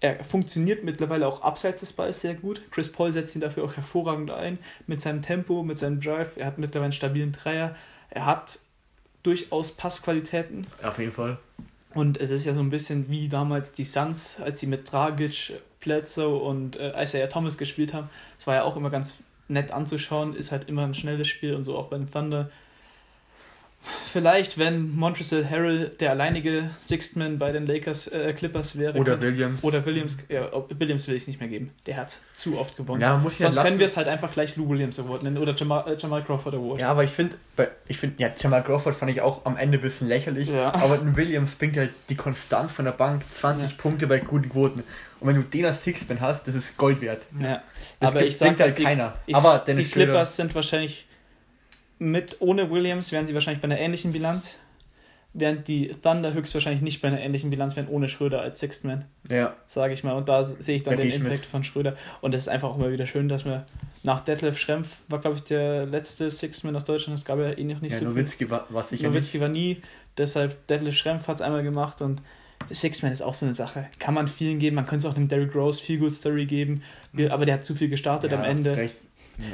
Speaker 2: er funktioniert mittlerweile auch abseits des Balls sehr gut. Chris Paul setzt ihn dafür auch hervorragend ein mit seinem Tempo, mit seinem Drive. Er hat mittlerweile einen stabilen Dreier. Er hat durchaus Passqualitäten.
Speaker 3: Auf jeden Fall.
Speaker 2: Und es ist ja so ein bisschen wie damals die Suns, als sie mit Dragic, Bledsoe und äh, Isaiah Thomas gespielt haben. Es war ja auch immer ganz nett anzuschauen, ist halt immer ein schnelles Spiel und so auch bei den Thunder. Vielleicht, wenn Montrezl Harrell der alleinige Sixth Man bei den Lakers äh, Clippers wäre.
Speaker 3: Oder
Speaker 2: könnte-
Speaker 3: Williams.
Speaker 2: Oder Williams, ja, Williams will ich es nicht mehr geben. Der hat zu oft gewonnen.
Speaker 3: Ja, man muss ja
Speaker 2: Sonst können wir es halt einfach gleich Lou Williams Award nennen oder Jamal, äh, Jamal Crawford Award.
Speaker 3: Ja, aber ich finde, ich finde, ja, Jamal Crawford fand ich auch am Ende ein bisschen lächerlich.
Speaker 2: Ja.
Speaker 3: Aber ein Williams bringt halt die konstant von der Bank 20
Speaker 2: Ja.
Speaker 3: Punkte bei guten Quoten. Und wenn du den als Sixman hast, das ist Gold wert.
Speaker 2: Ja.
Speaker 3: Das
Speaker 2: Aber
Speaker 3: gibt-
Speaker 2: ich sag,
Speaker 3: bringt halt
Speaker 2: die-
Speaker 3: keiner.
Speaker 2: Ich,
Speaker 3: aber
Speaker 2: die
Speaker 3: Dennis
Speaker 2: Clippers sind wahrscheinlich mit ohne Williams wären sie wahrscheinlich bei einer ähnlichen Bilanz, während die Thunder höchstwahrscheinlich nicht bei einer ähnlichen Bilanz wären ohne Schröder als Sixth Man,
Speaker 3: ja,
Speaker 2: sage ich mal. Und da sehe ich dann
Speaker 3: Da
Speaker 2: den
Speaker 3: ich
Speaker 2: Impact
Speaker 3: mit.
Speaker 2: von Schröder. Und es ist einfach auch immer wieder schön, dass wir nach Detlef Schrempf war, glaube ich, der letzte Sixth Man aus Deutschland. Es gab ja eh noch nicht
Speaker 3: ja
Speaker 2: so viel.
Speaker 3: Nowitzki war, war sicher nicht.
Speaker 2: Nowitzki war nie, deshalb Detlef Schrempf hat es einmal gemacht und der Sixth Man ist auch so eine Sache. Kann man vielen geben, man könnte es auch einem Derrick Rose viel Good Story geben, Wir- aber der hat zu viel gestartet
Speaker 3: ja,
Speaker 2: am Ende.
Speaker 3: Recht.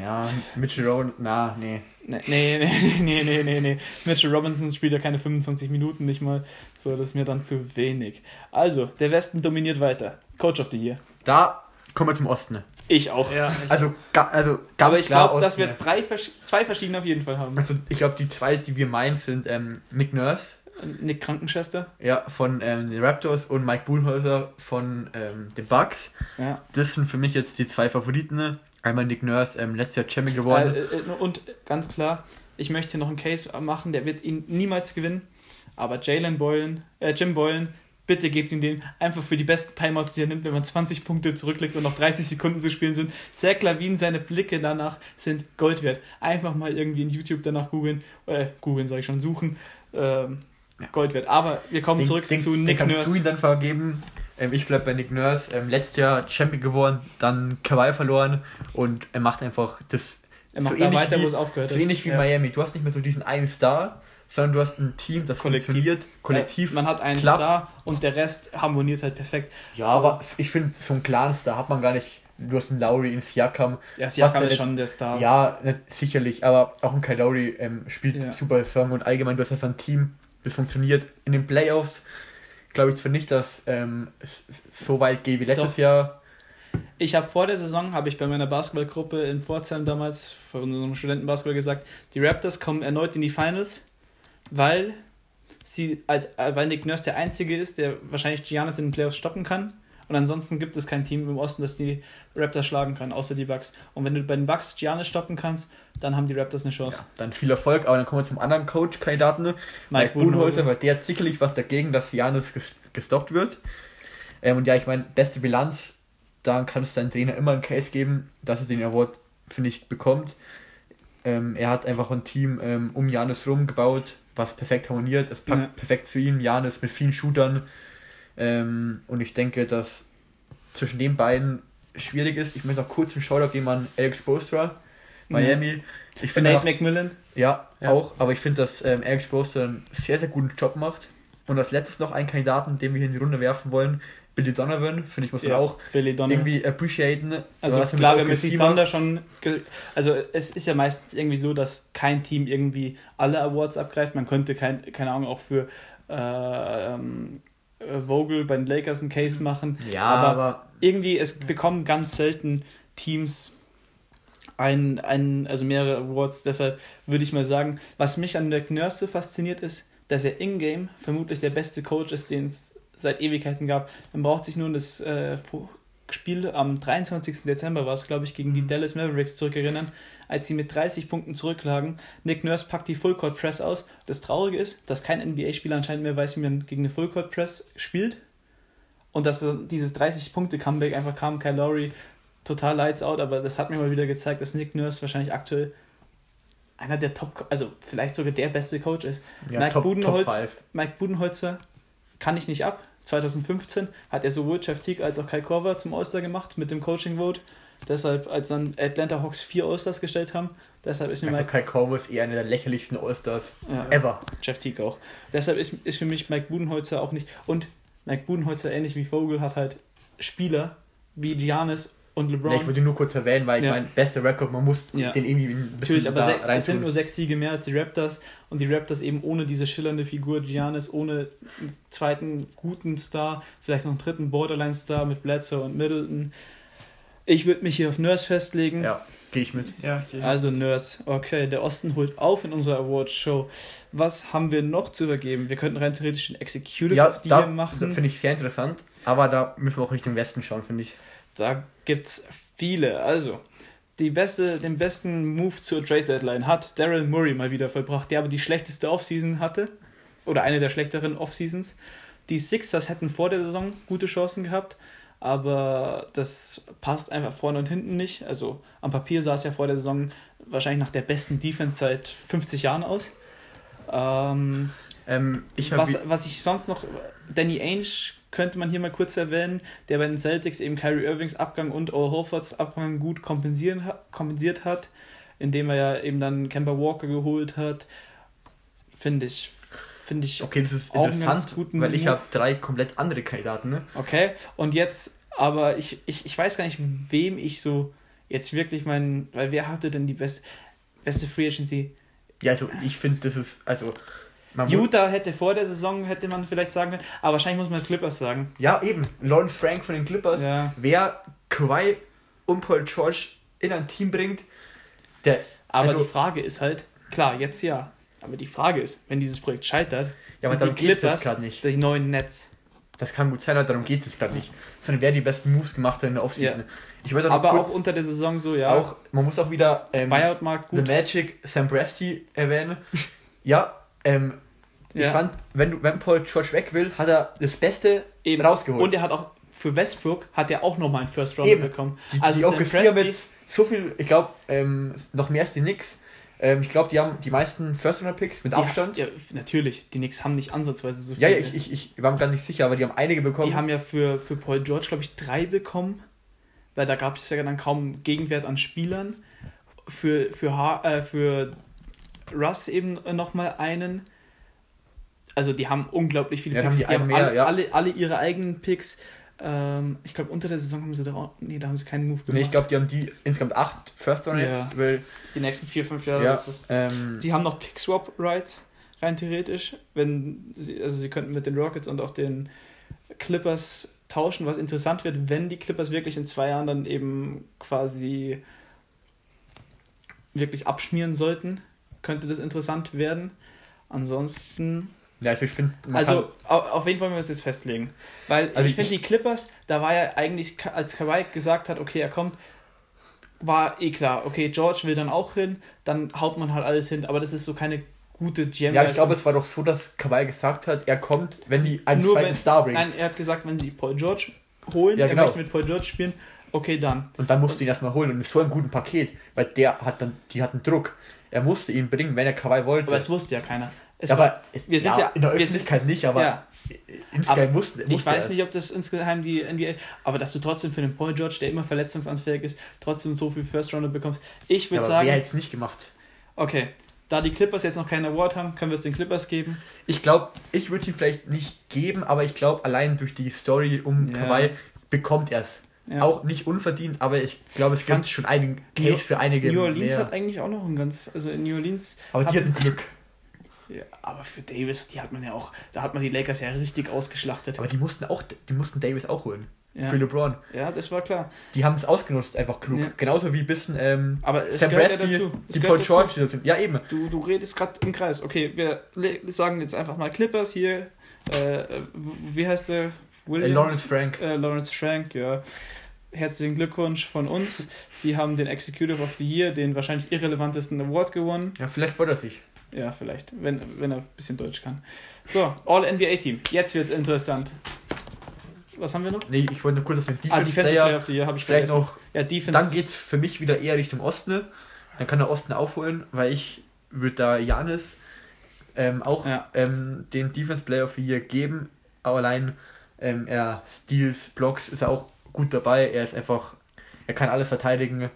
Speaker 3: Ja, Mitchell Rowan, na, nee.
Speaker 2: Nee, nee, nee, nee, nee, nee, nee. Mitchell Robinson spielt ja keine 25 Minuten nicht mal. So, das ist mir dann zu wenig. Also, der Westen dominiert weiter. Coach of the Year.
Speaker 3: Da kommen wir zum Osten.
Speaker 2: Ich auch.
Speaker 4: Ja, ich,
Speaker 3: Also, ga, also ganz
Speaker 2: Aber ich glaube, dass wir drei, zwei verschiedene auf jeden Fall haben.
Speaker 3: Also, ich glaube, die zwei, die wir meinen, sind ähm, Nick Nurse
Speaker 2: Nick Krankenschwester.
Speaker 3: ja, von ähm, den Raptors und Mike Buhlhäuser von ähm, den Bucks.
Speaker 2: Ja.
Speaker 3: Das sind für mich jetzt die zwei Favoriten. Einmal Nick Nurse, ähm, letztes Jahr Champion geworden.
Speaker 2: Äh, äh, und ganz klar, ich möchte hier noch einen Case machen, der wird ihn niemals gewinnen. Aber Jalen Boylan, äh, Jim Boylan, bitte gebt ihm den einfach für die besten Timeouts, die er nimmt, wenn man 20 Punkte zurücklegt und noch 30 Sekunden zu spielen sind. Zach Lavin, seine Blicke danach sind Gold wert. Einfach mal irgendwie in YouTube danach googeln, äh, googeln sage ich schon, suchen. Ähm, Gold wert. Aber wir kommen
Speaker 3: Den-
Speaker 2: zurück
Speaker 3: den,
Speaker 2: zu
Speaker 3: den
Speaker 2: Nick
Speaker 3: kannst
Speaker 2: Nurse.
Speaker 3: du ihn dann vergeben. Ähm, ich bleib bei Nick Nurse. Ähm, letztes Jahr Champion geworden, dann Kawhi verloren und er macht einfach das
Speaker 2: Er macht
Speaker 3: so ähnlich
Speaker 2: weiter,
Speaker 3: wie,
Speaker 2: wo es aufgehört
Speaker 3: so ähnlich wie
Speaker 2: Ja.
Speaker 3: Miami. Du hast nicht mehr so diesen einen Star, sondern du hast ein Team, das
Speaker 2: Kollektiv.
Speaker 3: funktioniert, kollektiv.
Speaker 2: Ja, Man hat einen
Speaker 3: klappt.
Speaker 2: Star und der Rest harmoniert halt perfekt.
Speaker 3: Ja,
Speaker 2: So.
Speaker 3: aber ich finde, so einen klaren Star hat man gar nicht. Du hast einen Lowry, einen Siakam.
Speaker 2: Ja, Siakam ist schon der Star.
Speaker 3: Ja, sicherlich, aber auch ein Kyle Lowry ähm, spielt
Speaker 2: Ja.
Speaker 3: super Song und allgemein, du hast einfach ein Team, das funktioniert. In den Playoffs glaube ich zwar nicht, dass ähm, es so weit geht wie letztes
Speaker 2: Doch.
Speaker 3: Jahr.
Speaker 2: Ich habe vor der Saison, habe ich bei meiner Basketballgruppe in Pforzheim damals, von unserem Studentenbasketball gesagt, die Raptors kommen erneut in die Finals, weil sie, als, äh, weil Nick Nurse der Einzige ist, der wahrscheinlich Giannis in den Playoffs stoppen kann. Und ansonsten gibt es kein Team im Osten, das die Raptors schlagen kann, außer die Bucks. Und wenn du bei den Bucks Giannis stoppen kannst, dann haben die Raptors eine Chance.
Speaker 3: Ja, dann viel Erfolg, aber dann kommen wir zum anderen Coach-Kandidaten, Mike,
Speaker 2: Mike
Speaker 3: Budenholzer, weil der hat sicherlich was dagegen, dass ges gestoppt wird. Ähm, und ja, ich meine, beste Bilanz, dann kann es deinem Trainer immer einen Case geben, dass er den Award, finde ich, bekommt. Ähm, er hat einfach ein Team ähm, um Janis rumgebaut, was perfekt harmoniert. Es passt
Speaker 2: Ja.
Speaker 3: perfekt zu ihm. Janis mit vielen Shootern. Ähm, und ich denke, dass zwischen den beiden schwierig ist. Ich möchte noch kurz einen Shoutout geben an Alex Postra, Miami. Ich finde
Speaker 2: Nate McMillan.
Speaker 3: ja,
Speaker 2: Ja.
Speaker 3: auch, aber ich finde, dass ähm, Alex Broster einen sehr, sehr guten Job macht. Und als letztes noch einen Kandidaten, den wir hier in die Runde werfen wollen, Billy Donovan, finde ich, muss man
Speaker 2: Ja,
Speaker 3: auch
Speaker 2: Billy Donovan.
Speaker 3: irgendwie appreciaten.
Speaker 2: Also klar, wenn die Thunder schon. Also es ist ja meistens irgendwie so, dass kein Team irgendwie alle Awards abgreift. Man könnte kein, keine Ahnung auch für äh, ähm, äh, Vogel bei den Lakers einen Case machen.
Speaker 3: Ja,
Speaker 2: aber,
Speaker 3: aber,
Speaker 2: irgendwie, es bekommen ganz selten Teams ein, ein, also mehrere Awards. Deshalb würde ich mal sagen, was mich an Nick Nurse so fasziniert ist, dass er in-game vermutlich der beste Coach ist, den es seit Ewigkeiten gab. Man braucht sich nur das äh, Spiel am 23. Dezember war es, glaube ich, gegen die Dallas Mavericks zurückerinnern, als sie mit 30 Punkten zurücklagen. Nick Nurse packt die Full Court Press aus. Das Traurige ist, dass kein NBA-Spieler anscheinend mehr weiß, wie man gegen eine Full Court Press spielt. Und dass dieses 30-Punkte-Comeback einfach kam, Kyle Lowry total lights out, aber das hat mir mal wieder gezeigt, dass Nick Nurse wahrscheinlich aktuell einer der Top, also vielleicht sogar der beste Coach ist.
Speaker 3: ja,
Speaker 2: Mike
Speaker 3: Top, Top
Speaker 2: Budenholz-
Speaker 3: 5.
Speaker 2: Mike Budenholzer kann ich nicht ab. 2015 hat er sowohl Jeff Teague als auch Kai Korver zum All-Star gemacht mit dem Coaching Vote. Deshalb, als dann Atlanta Hawks vier All-Stars gestellt haben, deshalb ist mir
Speaker 3: Also
Speaker 2: Mike,
Speaker 3: Kai Korver ist eher einer der lächerlichsten All-Stars
Speaker 2: ja,
Speaker 3: ever.
Speaker 2: Jeff Teague auch. Deshalb ist, ist für mich Mike Budenholzer auch nicht. Und Mike Budenholzer, ähnlich wie Vogel, hat halt Spieler wie Giannis und LeBron.
Speaker 3: Ja, ich würde ihn nur kurz erwähnen, weil ich
Speaker 2: Ja.
Speaker 3: meine, bester Rekord, man muss
Speaker 2: Ja.
Speaker 3: den irgendwie ein bisschen
Speaker 2: Natürlich, aber es sind nur sechs Siege mehr als die Raptors und die Raptors eben ohne diese schillernde Figur Giannis, ohne einen zweiten guten Star, vielleicht noch einen dritten Borderline-Star mit Bledsoe und Middleton. Ich würde mich hier auf Nurse festlegen.
Speaker 3: Ja, gehe ich mit.
Speaker 4: Ja, okay.
Speaker 2: Also Nurse, okay, der Osten holt auf in unserer Awards-Show. Was haben wir noch zu übergeben? Wir könnten rein theoretisch einen Executive
Speaker 3: Ja,
Speaker 2: of the
Speaker 3: da
Speaker 2: machen.
Speaker 3: finde ich sehr interessant, aber da müssen wir auch Richtung Westen schauen, finde ich.
Speaker 2: Da gibt's viele. Also, die beste, den besten Move zur Trade Deadline hat Daryl Murray mal wieder vollbracht, der aber die schlechteste Offseason hatte. Oder eine der schlechteren Offseasons. Die Sixers hätten vor der Saison gute Chancen gehabt, aber das passt einfach vorne und hinten nicht. Also am Papier sah es ja vor der Saison wahrscheinlich nach der besten Defense seit 50 Jahren aus. Ähm,
Speaker 3: Ähm, ich
Speaker 2: was, was ich sonst noch, Danny Ainge könnte man hier mal kurz erwähnen, der bei den Celtics eben Kyrie Irvings Abgang und Al Horfords Abgang gut kompensieren, kompensiert hat, indem er ja eben dann Kemba Walker geholt hat. Finde ich, finde ich
Speaker 3: Okay, das ist
Speaker 2: Auch
Speaker 3: interessant,
Speaker 2: guten
Speaker 3: weil ich habe drei komplett andere Kandidaten. Ne?
Speaker 2: Okay, und jetzt, aber ich, ich, ich weiß gar nicht, wem ich so jetzt wirklich meinen, weil wer hatte denn die beste, beste Free Agency?
Speaker 3: Ja, also ich finde, das ist, also man
Speaker 2: Utah hätte vor der Saison, hätte man vielleicht sagen können, aber wahrscheinlich muss man Clippers sagen.
Speaker 3: Ja, eben. Lawrence Frank von den Clippers.
Speaker 2: Ja.
Speaker 3: Wer Kawhi und Paul George in ein Team bringt, der.
Speaker 2: Aber
Speaker 3: also,
Speaker 2: die Frage ist halt, klar, jetzt ja. Aber die Frage ist, wenn dieses Projekt scheitert,
Speaker 3: Ja,
Speaker 2: sind die Clippers
Speaker 3: nicht.
Speaker 2: die neuen Nets.
Speaker 3: Das kann gut sein, aber darum geht es gerade nicht. Sondern wer die besten Moves gemacht hat in der Offseason.
Speaker 2: Ja.
Speaker 3: Ich noch
Speaker 2: Aber
Speaker 3: kurz
Speaker 2: auch unter der Saison so, ja.
Speaker 3: auch, man muss auch wieder ähm,
Speaker 2: Buyout-Markt
Speaker 3: The
Speaker 2: gut.
Speaker 3: Magic Sam Presti erwähnen. ja, ähm, Ich
Speaker 2: Ja.
Speaker 3: fand, wenn, du, wenn Paul George weg will, hat er das Beste
Speaker 2: Eben.
Speaker 3: rausgeholt.
Speaker 2: Und er hat auch für Westbrook hat er auch nochmal einen First
Speaker 3: Eben.
Speaker 2: bekommen.
Speaker 3: die,
Speaker 2: also
Speaker 3: die
Speaker 2: Sam Presti-
Speaker 3: jetzt so viel, ich glaube, ähm, noch mehr als die Knicks. Ähm, ich glaube, die haben die meisten First-Runner-Picks mit
Speaker 2: die
Speaker 3: Abstand.
Speaker 2: Ja, natürlich. Die Knicks haben nicht ansatzweise so
Speaker 3: Ja,
Speaker 2: viele.
Speaker 3: ja, ich, ich, ich war mir gar nicht sicher, aber die haben einige bekommen.
Speaker 2: Die haben ja für, für Paul George, glaube ich, drei bekommen, weil da gab es ja dann kaum Gegenwert an Spielern. Für, für, ha äh, für Russ eben nochmal einen. Also die haben unglaublich viele
Speaker 3: Ja,
Speaker 2: Picks.
Speaker 3: haben die einen mehr,
Speaker 2: alle,
Speaker 3: ja.
Speaker 2: alle, alle ihre eigenen Picks. Ähm, ich glaube, unter der Saison haben sie da auch, nee, da haben sie keinen Move gemacht.
Speaker 3: nee, ich glaube, die haben die insgesamt acht First-Runner
Speaker 2: Ja.
Speaker 3: jetzt. Weil,
Speaker 2: die nächsten vier, fünf Jahre.
Speaker 3: ja,
Speaker 2: Das ist,
Speaker 3: ähm,
Speaker 2: Sie haben noch Pick-Swap-Rights, rein theoretisch. Wenn sie, also sie könnten mit den Rockets und auch den Clippers tauschen, was interessant wird, wenn die Clippers wirklich in zwei Jahren dann eben quasi wirklich abschmieren sollten, könnte das interessant werden. Ansonsten,
Speaker 3: ja, also ich finde,
Speaker 2: also au- auf wen wollen wir uns jetzt festlegen? Weil
Speaker 3: Also
Speaker 2: ich
Speaker 3: ich-
Speaker 2: finde, die Clippers, da war ja eigentlich, als Kawhi gesagt hat, okay, er kommt, war eh klar, okay, George will dann auch hin, dann haut man halt alles hin, aber das ist so keine gute GM.
Speaker 3: Ja, ich glaube, es war doch so, dass Kawhi gesagt hat, er kommt, wenn die einen
Speaker 2: Nur
Speaker 3: zweiten
Speaker 2: wenn-
Speaker 3: Star bringen.
Speaker 2: Nein, er hat gesagt, wenn sie Paul George holen,
Speaker 3: Ja,
Speaker 2: er
Speaker 3: genau.
Speaker 2: möchte mit Paul George spielen, okay, dann.
Speaker 3: Und dann musste ihn erstmal holen und mit so einem guten Paket, weil der hat dann, die hatten Druck. Er musste ihn bringen, wenn er Kawhi wollte.
Speaker 2: Aber es wusste ja keiner. Es
Speaker 3: Ja,
Speaker 2: war,
Speaker 3: aber es,
Speaker 2: wir sind ja-
Speaker 3: in der Öffentlichkeit nicht, aber
Speaker 2: ja,
Speaker 3: insgeheim
Speaker 2: Aber
Speaker 3: wusste,
Speaker 2: ich weiß nicht, ob das insgeheim die NBA, aber dass du trotzdem für den Paul George, der immer verletzungsanfällig ist, trotzdem so viel First Rounder bekommst. Ich
Speaker 3: Ja,
Speaker 2: würde
Speaker 3: aber
Speaker 2: sagen,
Speaker 3: wer hätte es nicht gemacht?
Speaker 2: okay, da die Clippers jetzt noch keinen Award haben, können wir es den Clippers geben.
Speaker 3: Ich glaube, ich würde ihn vielleicht nicht geben, aber ich glaube, allein durch die Story um
Speaker 2: Ja.
Speaker 3: Kawhi bekommt er es.
Speaker 2: Ja.
Speaker 3: Auch nicht unverdient, aber ich glaube, es gibt schon einen Case
Speaker 2: New-
Speaker 3: für einige.
Speaker 2: New Orleans
Speaker 3: mehr.
Speaker 2: hat eigentlich auch noch ein ganz, also in New Orleans.
Speaker 3: aber die
Speaker 2: hat-
Speaker 3: hatten Glück.
Speaker 2: Ja, aber für Davis, die hat man ja auch, da hat man die Lakers ja richtig ausgeschlachtet.
Speaker 3: Aber die mussten auch, die mussten Davis auch holen.
Speaker 2: Ja.
Speaker 3: Für LeBron.
Speaker 2: Ja, das war klar.
Speaker 3: Die haben es ausgenutzt, einfach klug.
Speaker 2: Ja.
Speaker 3: Genauso wie ein bisschen ähm,
Speaker 2: Aber es
Speaker 3: Sam
Speaker 2: gehört ja
Speaker 3: Presti,
Speaker 2: dazu. Es
Speaker 3: die Paul
Speaker 2: dazu.
Speaker 3: George. sind- Ja, eben.
Speaker 2: Du, du redest gerade im Kreis. Okay, wir sagen jetzt einfach mal Clippers hier. Äh, wie heißt der?
Speaker 3: Äh? Lawrence Frank.
Speaker 2: Äh, Lawrence Frank, ja. Herzlichen Glückwunsch von uns. Sie haben den Executive of the Year, den wahrscheinlich irrelevantesten Award gewonnen.
Speaker 3: Ja, vielleicht freut er sich.
Speaker 2: Ja, vielleicht, wenn, wenn er ein bisschen Deutsch kann. So, All-NBA-Team. Jetzt wird's interessant. Was haben wir noch?
Speaker 3: Nee, ich wollte nur kurz auf den
Speaker 2: Ah,
Speaker 3: Defense
Speaker 2: Defensive
Speaker 3: Player.
Speaker 2: Player of the Year habe ich
Speaker 3: Vielleicht
Speaker 2: vergessen.
Speaker 3: noch
Speaker 2: Ja, Defense.
Speaker 3: Dann geht es für mich wieder eher Richtung Osten. Dann kann der Osten aufholen, weil ich würde da Janis ähm, auch
Speaker 2: Ja.
Speaker 3: ähm, den Defense Player of the Year geben. Aber allein ähm, er Steals, Blocks ist er auch gut dabei. Er ist einfach, er kann alles verteidigen.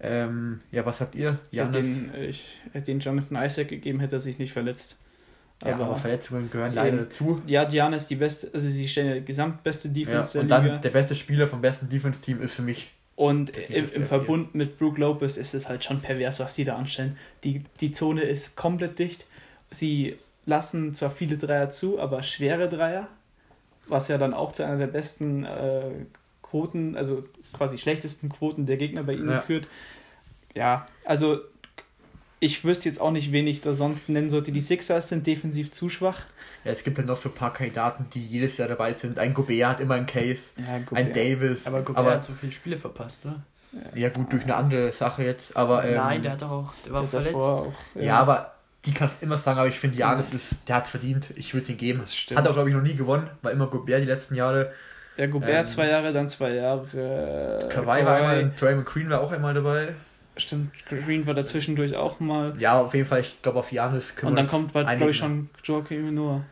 Speaker 3: Ähm, ja, was sagt ihr?
Speaker 2: Ich hätte den, ich hätte den Jonathan Isaac gegeben, hätte er sich nicht verletzt.
Speaker 3: Ja, aber, Verletzungen gehören leider
Speaker 2: Eben.
Speaker 3: dazu.
Speaker 2: Ja, Diana ist die beste, also sie stellen ja die gesamtbeste
Speaker 3: Ja,
Speaker 2: Defense
Speaker 3: und
Speaker 2: der Liga.
Speaker 3: dann der beste Spieler vom besten Defense-Team ist für mich.
Speaker 2: Und im, im Verbund mit Brook Lopez ist es halt schon pervers, was die da anstellen. Die, die Zone ist komplett dicht. Sie lassen zwar viele Dreier zu, aber schwere Dreier, was ja dann auch zu einer der besten äh, Quoten, also quasi schlechtesten Quoten der Gegner bei ihnen
Speaker 3: Ja.
Speaker 2: führt. Ja, also ich wüsste jetzt auch nicht, wen ich da sonst nennen sollte. Die Sixers sind defensiv zu schwach.
Speaker 3: Ja, es gibt dann noch so ein paar Kandidaten, die jedes Jahr dabei sind. Ein Gobert hat immer einen Case,
Speaker 2: Ja,
Speaker 3: ein
Speaker 2: ja.
Speaker 3: Davis.
Speaker 4: Aber Gobert
Speaker 3: aber
Speaker 4: hat so viele Spiele verpasst, oder?
Speaker 3: Ja, gut, durch eine andere Sache jetzt, aber. Ähm,
Speaker 4: Nein, der hat doch auch, der war
Speaker 2: Der
Speaker 4: verletzt.
Speaker 2: davor auch,
Speaker 3: ja. aber die kannst du immer sagen, aber ich finde, Janis ist, der hat es verdient. Ich würde es ihm geben.
Speaker 2: Das stimmt.
Speaker 3: Hat er, glaube ich, noch nie gewonnen, war immer Gobert die letzten Jahre.
Speaker 2: Ja, Gobert
Speaker 3: Ähm,
Speaker 2: zwei Jahre, dann zwei Jahre. äh,
Speaker 3: Kawhi war einmal, Draymond Green war auch einmal dabei.
Speaker 2: Stimmt, Green war dazwischendurch auch mal.
Speaker 3: Ja, auf jeden Fall, ich glaube, auf Janis
Speaker 2: Und dann kommt bald, glaube ich, schon Joaquin Noah,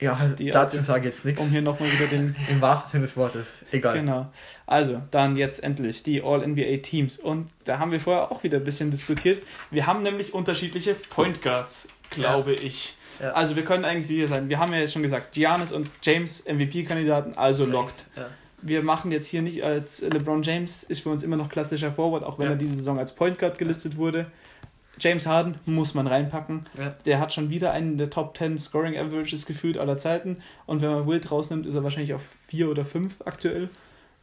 Speaker 3: Ja,
Speaker 2: die
Speaker 3: dazu sage ich jetzt nichts.
Speaker 2: um hier nochmal wieder den.
Speaker 3: Im wahrsten Sinne des Wortes. Egal.
Speaker 2: Genau. Also, dann jetzt endlich die All-NBA-Teams. Und da haben wir vorher auch wieder ein bisschen diskutiert. Wir haben nämlich unterschiedliche Point Guards, glaube ich.
Speaker 4: Ja.
Speaker 2: Also, wir können eigentlich sicher sein. Wir haben ja jetzt schon gesagt, Giannis und James MVP-Kandidaten, also lockt.
Speaker 4: Ja.
Speaker 2: Wir machen jetzt hier nicht als LeBron James, ist für uns immer noch klassischer Forward, auch wenn
Speaker 4: Ja.
Speaker 2: er diese Saison als Point Guard gelistet wurde. James Harden muss man reinpacken.
Speaker 4: Ja.
Speaker 2: Der hat schon wieder einen der Top 10 Scoring Averages gefühlt aller Zeiten. Und wenn man Wild rausnimmt, ist er wahrscheinlich auf 4 oder 5 aktuell.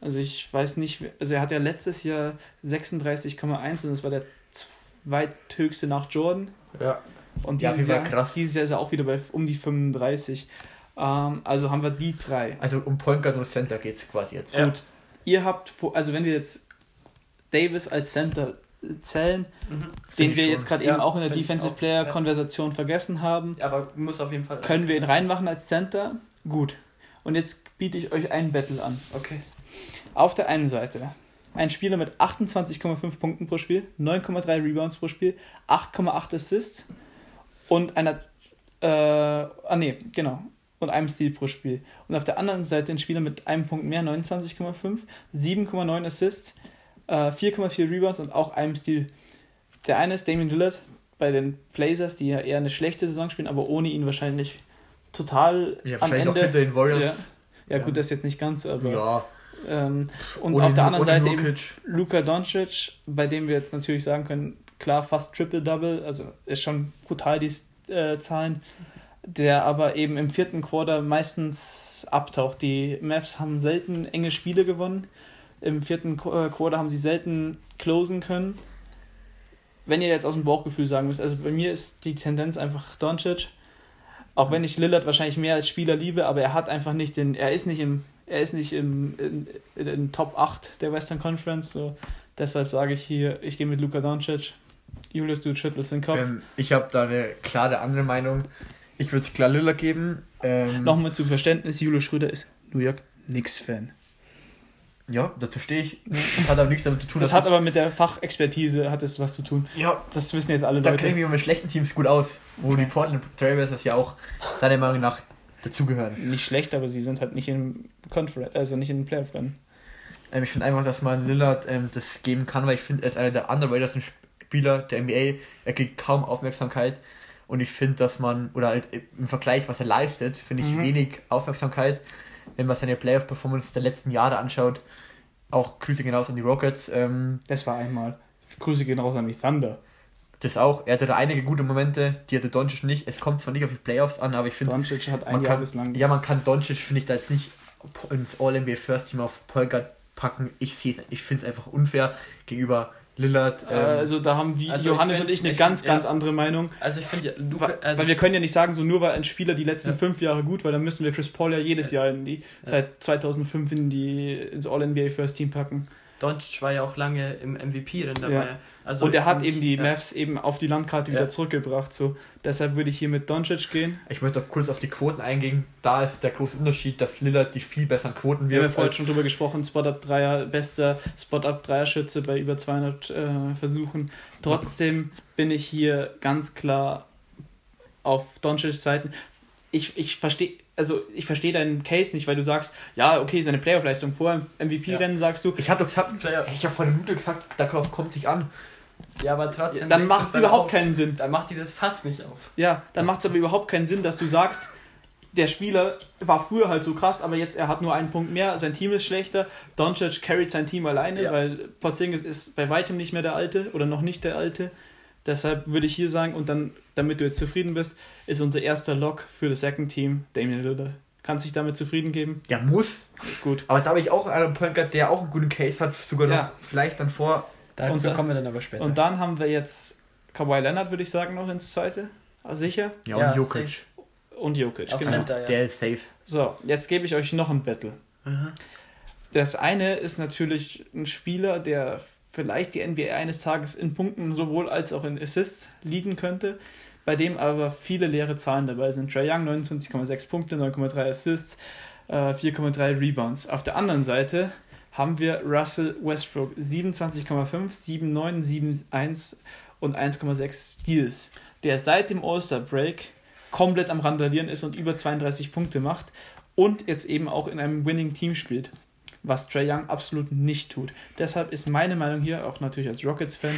Speaker 2: Also ich weiß nicht, also er hat ja letztes Jahr 36,1 und das war der zweithöchste nach Jordan.
Speaker 3: Ja.
Speaker 2: Und dieses, Jahr,
Speaker 3: krass.
Speaker 2: dieses Jahr ist er auch wieder bei um die 35. Ähm, also haben wir die drei.
Speaker 3: Also um Point Guard und Center geht es quasi jetzt.
Speaker 4: Ja.
Speaker 2: Gut, ihr habt, also wenn wir jetzt Davis als Center zählen,
Speaker 3: Finde
Speaker 2: den wir
Speaker 3: schon.
Speaker 2: jetzt gerade
Speaker 4: Ja,
Speaker 2: eben auch in der Defensive. Player
Speaker 4: Ja.
Speaker 2: Konversation vergessen haben.
Speaker 4: Aber muss auf jeden Fall.
Speaker 2: Können wir ihn reinmachen als Center? Gut. Und jetzt biete ich euch ein Battle an.
Speaker 4: Okay.
Speaker 2: Auf der einen Seite ein Spieler mit 28,5 Punkten pro Spiel, 9,3 Rebounds pro Spiel, 8,8 Assists und einer, äh, ah nee, genau, und einem Steal pro Spiel. Und auf der anderen Seite ein Spieler mit einem Punkt mehr, 29,5, 7,9 Assists, äh, 4,4 Rebounds und auch einem Steal. Der eine ist Damian Lillard bei den Blazers, die ja eher eine schlechte Saison spielen, aber ohne ihn wahrscheinlich total
Speaker 3: Ja,
Speaker 2: am
Speaker 3: wahrscheinlich noch
Speaker 2: Ende.
Speaker 3: hinter den Warriors.
Speaker 2: Ja, ja, gut, das jetzt nicht ganz, aber.
Speaker 3: Ja.
Speaker 2: Ähm, und
Speaker 3: Ohne-
Speaker 2: auf der anderen Seite eben. Luka Doncic, bei dem wir jetzt natürlich sagen können, klar, fast Triple-Double, also ist schon brutal die äh, Zahlen, der aber eben im vierten Quarter meistens abtaucht. Die Mavs haben selten enge Spiele gewonnen. Im vierten äh, Quarter haben sie selten closen können. Wenn ihr jetzt aus dem Bauchgefühl sagen müsst, also bei mir ist die Tendenz einfach Doncic. Auch wenn ich Lillard wahrscheinlich mehr als Spieler liebe, aber er hat einfach nicht den, er ist nicht im, er ist nicht im, in, in, in Top 8 der Western Conference. So. Deshalb sage ich hier, ich gehe mit Luka Doncic. Julius, du schüttelst den Kopf.
Speaker 3: Ähm, ich habe da eine klare andere Meinung. Ich würde es klar Lillard geben. Ähm,
Speaker 2: Nochmal zum Verständnis, Julius Schröder ist New York Knicks-Fan.
Speaker 3: Ja, dazu stehe ich. Das hat aber nichts damit zu tun.
Speaker 2: Das hat aber mit der Fachexpertise hat es was zu tun.
Speaker 3: ich- Ja,
Speaker 2: Das wissen jetzt alle
Speaker 3: da kenne ich
Speaker 2: Leute.
Speaker 3: mich mit schlechten Teams gut aus. Wo die Portland Trailblazers ja auch deiner Meinung nach dazugehören.
Speaker 2: Nicht schlecht, aber sie sind halt nicht im Conference, also nicht in den Playoff-Rennen.
Speaker 3: Ähm, ich finde einfach, dass man Lillard ähm, das geben kann, weil ich finde, er ist einer der underrated Spieler der NBA. Er kriegt kaum Aufmerksamkeit. Und ich finde, dass man, oder halt im Vergleich, was er leistet, finde ich
Speaker 2: Mhm.
Speaker 3: wenig Aufmerksamkeit. Wenn man seine Playoff-Performance der letzten Jahre anschaut, auch Grüße hinaus an die Rockets. Ähm,
Speaker 2: Das war einmal. Grüße gehen raus an die Thunder.
Speaker 3: das auch. Er hatte da einige gute Momente, die hatte Doncic nicht. Es kommt zwar nicht auf die Playoffs an, aber ich finde,
Speaker 2: Doncic hat ein Jahr
Speaker 3: kann,
Speaker 2: bislang.
Speaker 3: ja, man kann Doncic, finde ich, da jetzt nicht ins All-NBA First Team auf Guard packen. Ich, ich finde es einfach unfair gegenüber Lillard.
Speaker 2: Äh,
Speaker 3: Ähm,
Speaker 2: also da haben wir,
Speaker 4: Also ich
Speaker 2: Johannes
Speaker 4: find-
Speaker 2: und ich eine
Speaker 4: ich
Speaker 2: ganz,
Speaker 4: find-
Speaker 2: ganz
Speaker 4: ja.
Speaker 2: andere Meinung.
Speaker 4: Also ich finde ja,
Speaker 2: Weil,
Speaker 4: also
Speaker 2: weil wir können ja nicht sagen, so nur weil ein Spieler die letzten
Speaker 4: Ja.
Speaker 2: fünf Jahre gut war, dann müssen wir Chris Paul ja jedes Jahr in die, seit 2005 in die, ins All-NBA First Team packen.
Speaker 4: Doncic war ja auch lange im MVP-Rennen dabei.
Speaker 2: Ja.
Speaker 4: Also
Speaker 2: und er hat eben die
Speaker 4: ja.
Speaker 2: Mavs eben auf die Landkarte wieder
Speaker 4: Ja.
Speaker 2: zurückgebracht. So. Deshalb würde ich hier mit Doncic gehen.
Speaker 3: ich möchte auch kurz auf die Quoten eingehen. Da ist der große Unterschied, dass Lillard die viel besseren Quoten
Speaker 2: Wir haben ja
Speaker 3: wirft.
Speaker 2: vorhin schon drüber gesprochen, Spot-Up-Dreier, bester Spot-Up-Dreier-Schütze bei über 200 äh, Versuchen. Trotzdem bin ich hier ganz klar auf Doncic's Seiten. Ich, ich verstehe also ich verstehe deinen Case nicht, weil du sagst, ja, okay, seine Playoff-Leistung vor MVP-Rennen sagst du,
Speaker 3: Ich habe doch gesagt, ich habe vor der Minute gesagt, darauf kommt sich an.
Speaker 4: Ja, aber trotzdem.
Speaker 2: dann macht es überhaupt
Speaker 4: auf.
Speaker 2: keinen Sinn.
Speaker 4: Dann macht dieses Fass nicht auf.
Speaker 2: Ja, dann macht es aber überhaupt keinen Sinn, dass du sagst, der Spieler war früher halt so krass, aber jetzt er hat nur einen Punkt mehr, sein Team ist schlechter. Doncic carried sein Team alleine,
Speaker 4: Ja.
Speaker 2: weil Porzingis ist bei weitem nicht mehr der Alte oder noch nicht der Alte. Deshalb würde ich hier sagen, und dann, damit du jetzt zufrieden bist, ist unser erster Lock für das Second Team Damian Lillard. Kannst dich damit zufrieden geben?
Speaker 3: Ja, muss.
Speaker 2: Gut.
Speaker 3: Aber da habe ich auch einen Point Guard, der auch einen guten Case hat, sogar noch
Speaker 2: Ja.
Speaker 3: vielleicht dann vor.
Speaker 4: Dazu
Speaker 2: Und da-
Speaker 4: kommen wir dann aber später.
Speaker 2: Und dann haben wir jetzt Kawhi Leonard, würde ich sagen, noch ins zweite. Ah, Sicher.
Speaker 3: Ja,
Speaker 4: Ja,
Speaker 3: und Jokic.
Speaker 2: Und Jokic,
Speaker 4: Auf
Speaker 2: genau.
Speaker 4: Center, ja.
Speaker 3: Der ist safe.
Speaker 2: So, jetzt gebe ich euch noch ein Battle.
Speaker 4: Mhm.
Speaker 2: Das eine ist natürlich ein Spieler, der vielleicht die NBA eines Tages in Punkten sowohl als auch in Assists liegen könnte, bei dem aber viele leere Zahlen dabei sind. Trae Young 29,6 Punkte, 9,3 Assists, äh, 4,3 Rebounds. Auf der anderen Seite haben wir Russell Westbrook 27,5, 7,9, 7,1 und 1,6 Steals, der seit dem All-Star Break komplett am Randalieren ist und über 32 Punkte macht und jetzt eben auch in einem Winning Team spielt, was Trae Young absolut nicht tut. Deshalb ist meine Meinung hier, auch natürlich als Rockets-Fan,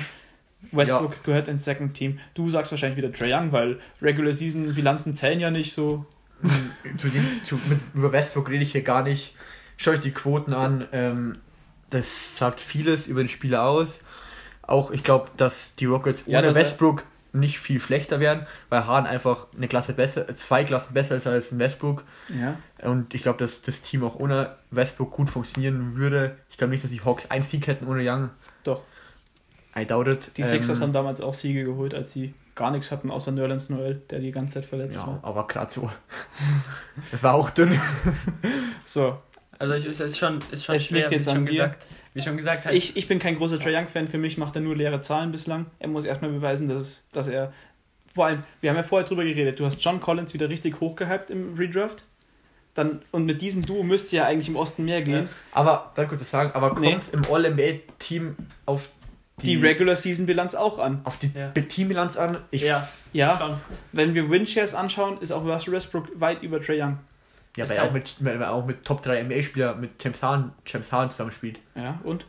Speaker 2: Westbrook
Speaker 3: Ja.
Speaker 2: gehört ins Second Team. Du sagst wahrscheinlich wieder Trae Young, weil Regular Season Bilanzen zählen ja nicht so.
Speaker 3: mit, über Westbrook rede ich hier gar nicht. Schaut euch die Quoten an. Ähm, das sagt vieles über den Spieler aus. Auch ich glaube, dass die Rockets
Speaker 2: Ja,
Speaker 3: ohne
Speaker 2: das-
Speaker 3: Westbrook nicht viel schlechter werden, weil Harden einfach eine Klasse besser, zwei Klassen besser ist als ein Westbrook.
Speaker 2: Ja.
Speaker 3: Und ich glaube, dass das Team auch ohne Westbrook gut funktionieren würde. Ich glaube nicht, dass die Hawks einen Sieg hätten ohne Young.
Speaker 2: Doch.
Speaker 3: I doubt it.
Speaker 2: Die Sixers
Speaker 3: Ähm,
Speaker 2: haben damals auch Siege geholt, als sie gar nichts hatten, außer Nerlens Noel, der die ganze Zeit verletzt
Speaker 3: Ja,
Speaker 2: war.
Speaker 3: aber gerade so. Das war auch dünn.
Speaker 2: So,
Speaker 4: Also es ist, es ist schon, ist schon
Speaker 2: Es
Speaker 4: schwer,
Speaker 2: liegt jetzt
Speaker 4: wie
Speaker 2: an
Speaker 4: schon
Speaker 2: dir.
Speaker 4: gesagt. Wie schon gesagt, halt,
Speaker 2: Ich, ich bin kein großer Trae Young-Fan, für mich macht er nur leere Zahlen bislang. Er muss erstmal beweisen, dass, dass er. Vor allem, wir haben ja vorher drüber geredet, du hast John Collins wieder richtig hochgehypt im Redraft. Dann, und mit diesem Duo müsste ja eigentlich im Osten mehr gehen.
Speaker 3: Aber, dann kurz sagen, aber
Speaker 2: Nee.
Speaker 3: kommt im All-NBA-Team auf
Speaker 2: Die,
Speaker 3: die,
Speaker 2: Regular Season Bilanz auch an.
Speaker 3: auf die
Speaker 4: Ja.
Speaker 3: Teambilanz an? Ich,
Speaker 4: ja,
Speaker 2: Ja,
Speaker 4: schon.
Speaker 2: wenn wir Winshares anschauen, ist auch Russell Westbrook weit über Trae Young.
Speaker 3: Ja weil er
Speaker 4: halt-
Speaker 3: auch mit, weil er auch mit Top 3 NBA-Spieler mit James Harden, James Harden zusammenspielt.
Speaker 2: Ja, und?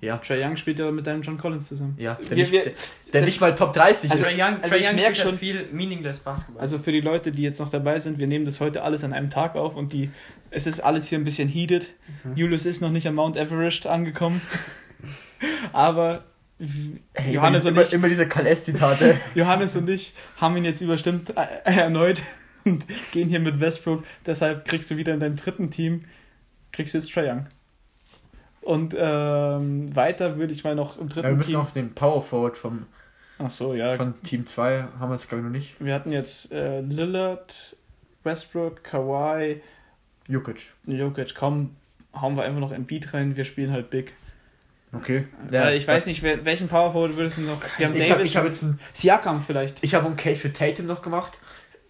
Speaker 3: Ja.
Speaker 2: Trae Young spielt ja mit deinem John Collins zusammen.
Speaker 3: Ja, der,
Speaker 2: Wir-
Speaker 3: nicht,
Speaker 2: wir-
Speaker 3: der, der nicht mal Top 30
Speaker 2: Also-
Speaker 3: ist.
Speaker 4: Trae Young,
Speaker 2: also
Speaker 4: Trae
Speaker 2: ich
Speaker 4: Young
Speaker 2: merk
Speaker 4: spielt halt
Speaker 2: schon-
Speaker 4: viel meaningless Basketball.
Speaker 2: Also für die Leute, die jetzt noch dabei sind, wir nehmen das heute alles an einem Tag auf und die, es ist alles hier ein bisschen heated.
Speaker 3: Mhm.
Speaker 2: Julius ist noch nicht am Mount Everest angekommen. Aber
Speaker 3: Hey,
Speaker 2: Johannes, und
Speaker 3: immer,
Speaker 2: ich,
Speaker 3: immer diese Kalest-Zitate.
Speaker 2: Johannes und ich haben ihn jetzt überstimmt äh, erneut und gehen hier mit Westbrook. Deshalb kriegst du wieder in deinem dritten Team, kriegst du jetzt Trae Young. Und ähm, weiter würde ich mal noch im
Speaker 3: ja, wir
Speaker 2: dritten
Speaker 3: müssen
Speaker 2: Team.
Speaker 3: noch den Power Forward vom,
Speaker 2: Ach so, ja.
Speaker 3: von Team 2 haben wir jetzt glaube ich noch nicht.
Speaker 2: Wir hatten jetzt äh, Lillard, Westbrook, Kawhi,
Speaker 3: Jukic.
Speaker 2: Jokic. Komm, hauen wir einfach noch ein Beat rein. Wir spielen halt big.
Speaker 3: Okay.
Speaker 2: Weil ich weiß nicht, wer, welchen Power Forward würdest du noch? Wir haben
Speaker 3: Ich habe
Speaker 2: Davis,
Speaker 3: ich hab jetzt einen,
Speaker 2: Siakam vielleicht.
Speaker 3: ich hab einen Case für Tatum noch gemacht.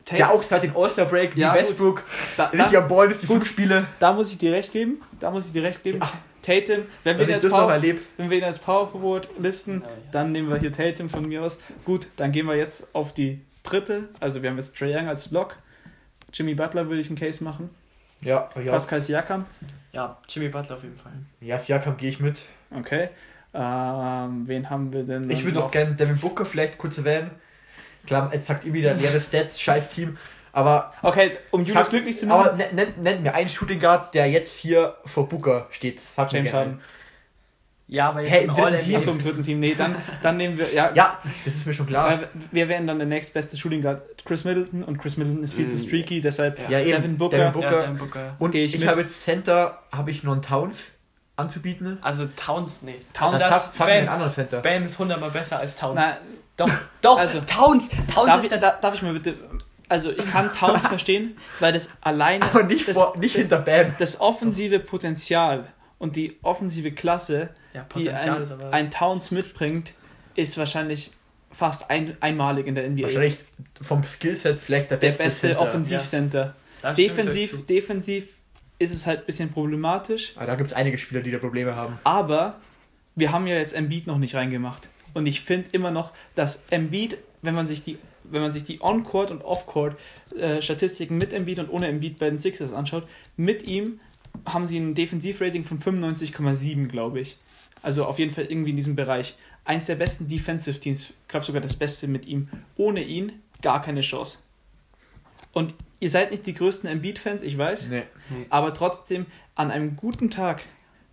Speaker 2: Tate-
Speaker 3: Der auch seit dem All-Star-Break wie
Speaker 2: Ja, gut.
Speaker 3: Westbrook
Speaker 2: da,
Speaker 3: richtig
Speaker 2: da,
Speaker 3: am Ball ist, die
Speaker 2: gut.
Speaker 3: Spiele.
Speaker 2: da muss ich dir recht geben. Da muss ich dir recht geben.
Speaker 3: Ja.
Speaker 2: Tatum, wenn wir,
Speaker 3: das
Speaker 2: Power,
Speaker 3: erlebt.
Speaker 2: wenn wir ihn als Power Forward listen,
Speaker 4: Ja, ja.
Speaker 2: dann nehmen wir hier Tatum von mir aus. Gut, dann gehen wir jetzt auf die dritte. Also wir haben jetzt Trae Young als Lock. Jimmy Butler würde ich einen Case machen.
Speaker 3: Ja, ja.
Speaker 2: Pascal Siakam.
Speaker 4: Ja, Jimmy Butler auf jeden Fall.
Speaker 3: Ja, Siakam gehe ich mit.
Speaker 2: Okay. Ähm, wen haben wir denn?
Speaker 3: Ich würde noch gerne Devin Booker vielleicht kurz erwähnen. Klar, jetzt sagt ihr wieder leere Stats, scheiß Team. Aber,
Speaker 2: Okay, um Julius
Speaker 3: sag-
Speaker 2: glücklich zu machen.
Speaker 3: aber nennt, nennt, nennt mir einen Shooting Guard, der jetzt hier vor Booker steht. Sag mir
Speaker 2: James Harden.
Speaker 4: Ja, aber jetzt
Speaker 3: Hey,
Speaker 4: im
Speaker 3: im dritten Team.
Speaker 2: Achso, im dritten Team. Nee, dann, dann nehmen wir. Ja.
Speaker 3: Ja, das ist mir schon klar.
Speaker 2: Weil wir wären dann der nächstbeste Shooting Guard Chris Middleton und Chris Middleton ist viel zu
Speaker 3: Mm.
Speaker 2: streaky, deshalb
Speaker 3: Ja, eben.
Speaker 2: Devin Booker.
Speaker 3: Devin Booker.
Speaker 4: Ja, Dan Booker.
Speaker 3: Und
Speaker 2: ich
Speaker 3: ich, habe jetzt Center, habe ich noch einen Towns anzubieten.
Speaker 4: Also Towns, nee.
Speaker 2: Towns,
Speaker 3: Also
Speaker 4: das,
Speaker 3: sag, sag mir einen
Speaker 4: Bam,
Speaker 3: anderen Center.
Speaker 4: Bam ist hundertmal besser als Towns.
Speaker 2: Na,
Speaker 4: Doch, doch,
Speaker 2: Also,
Speaker 4: Towns. Towns
Speaker 2: darf,
Speaker 4: ist
Speaker 2: ich, da, darf ich mal bitte. Also, ich kann Towns verstehen, weil das alleine.
Speaker 3: Aber nicht,
Speaker 2: das,
Speaker 3: vor, nicht hinter Bam.
Speaker 2: das offensive Potenzial und die offensive Klasse,
Speaker 4: ja,
Speaker 2: die ein, ein Towns mitbringt, ist wahrscheinlich fast ein, einmalig in der NBA.
Speaker 3: Wahrscheinlich vom Skillset vielleicht der
Speaker 2: der
Speaker 3: beste,
Speaker 2: beste
Speaker 3: Center.
Speaker 2: Offensivcenter.
Speaker 4: euch
Speaker 2: Defensiv, defensiv ist es halt ein bisschen problematisch.
Speaker 3: Aber da gibt es einige Spieler, die da Probleme haben.
Speaker 2: Aber wir haben ja jetzt Embiid noch nicht reingemacht. Und ich finde immer noch, dass Embiid, wenn man sich die, wenn man sich die On-Court und Off-Court äh, Statistiken mit Embiid und ohne Embiid bei den Sixers anschaut, mit ihm haben sie ein Defensivrating von 95,7, glaube ich. Also auf jeden Fall irgendwie in diesem Bereich. Eins der besten Defensive Teams, ich glaube sogar das Beste mit ihm. Ohne ihn gar keine Chance. Und ihr seid nicht die größten Embiid-Fans, ich weiß.
Speaker 3: Nee.
Speaker 2: Aber trotzdem, an einem guten Tag,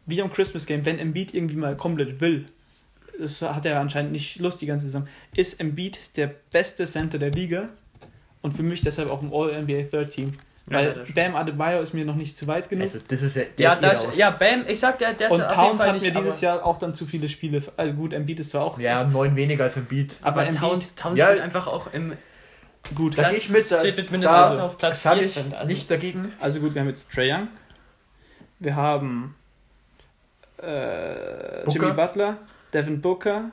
Speaker 2: wie am Christmas Game, wenn Embiid irgendwie mal komplett will, das hat er anscheinend nicht Lust die ganze Saison, ist Embiid der beste Center der Liga und für mich deshalb auch im All-NBA Third Team. Weil
Speaker 4: ja.
Speaker 2: Bam Adebayo ist mir noch nicht zu weit genug.
Speaker 3: Also, das ist ja, der
Speaker 4: Ja,
Speaker 3: ist
Speaker 4: das,
Speaker 3: raus.
Speaker 4: ja, Bam, ich sag, der, der ist
Speaker 2: und
Speaker 4: auf jeden
Speaker 2: Towns
Speaker 4: Fall
Speaker 2: hat
Speaker 4: nicht,
Speaker 2: mir dieses Jahr auch dann zu viele Spiele. Also gut, Embiid ist zwar auch
Speaker 3: Ja, neun weniger als Beat.
Speaker 4: Aber,
Speaker 2: aber Embiid-
Speaker 4: Towns, Towns
Speaker 3: Ja.
Speaker 4: spielt einfach auch im
Speaker 2: gut.
Speaker 3: Da
Speaker 4: Platz-
Speaker 3: gehe ich mit. Da,
Speaker 4: steht mit Minnesota
Speaker 3: da
Speaker 4: auf Platz
Speaker 3: sag
Speaker 4: 14,
Speaker 3: Ich
Speaker 4: also-
Speaker 3: nichts dagegen.
Speaker 2: Also gut, wir haben jetzt Trae Young. Wir haben äh. Jimmy Butler, Devin Booker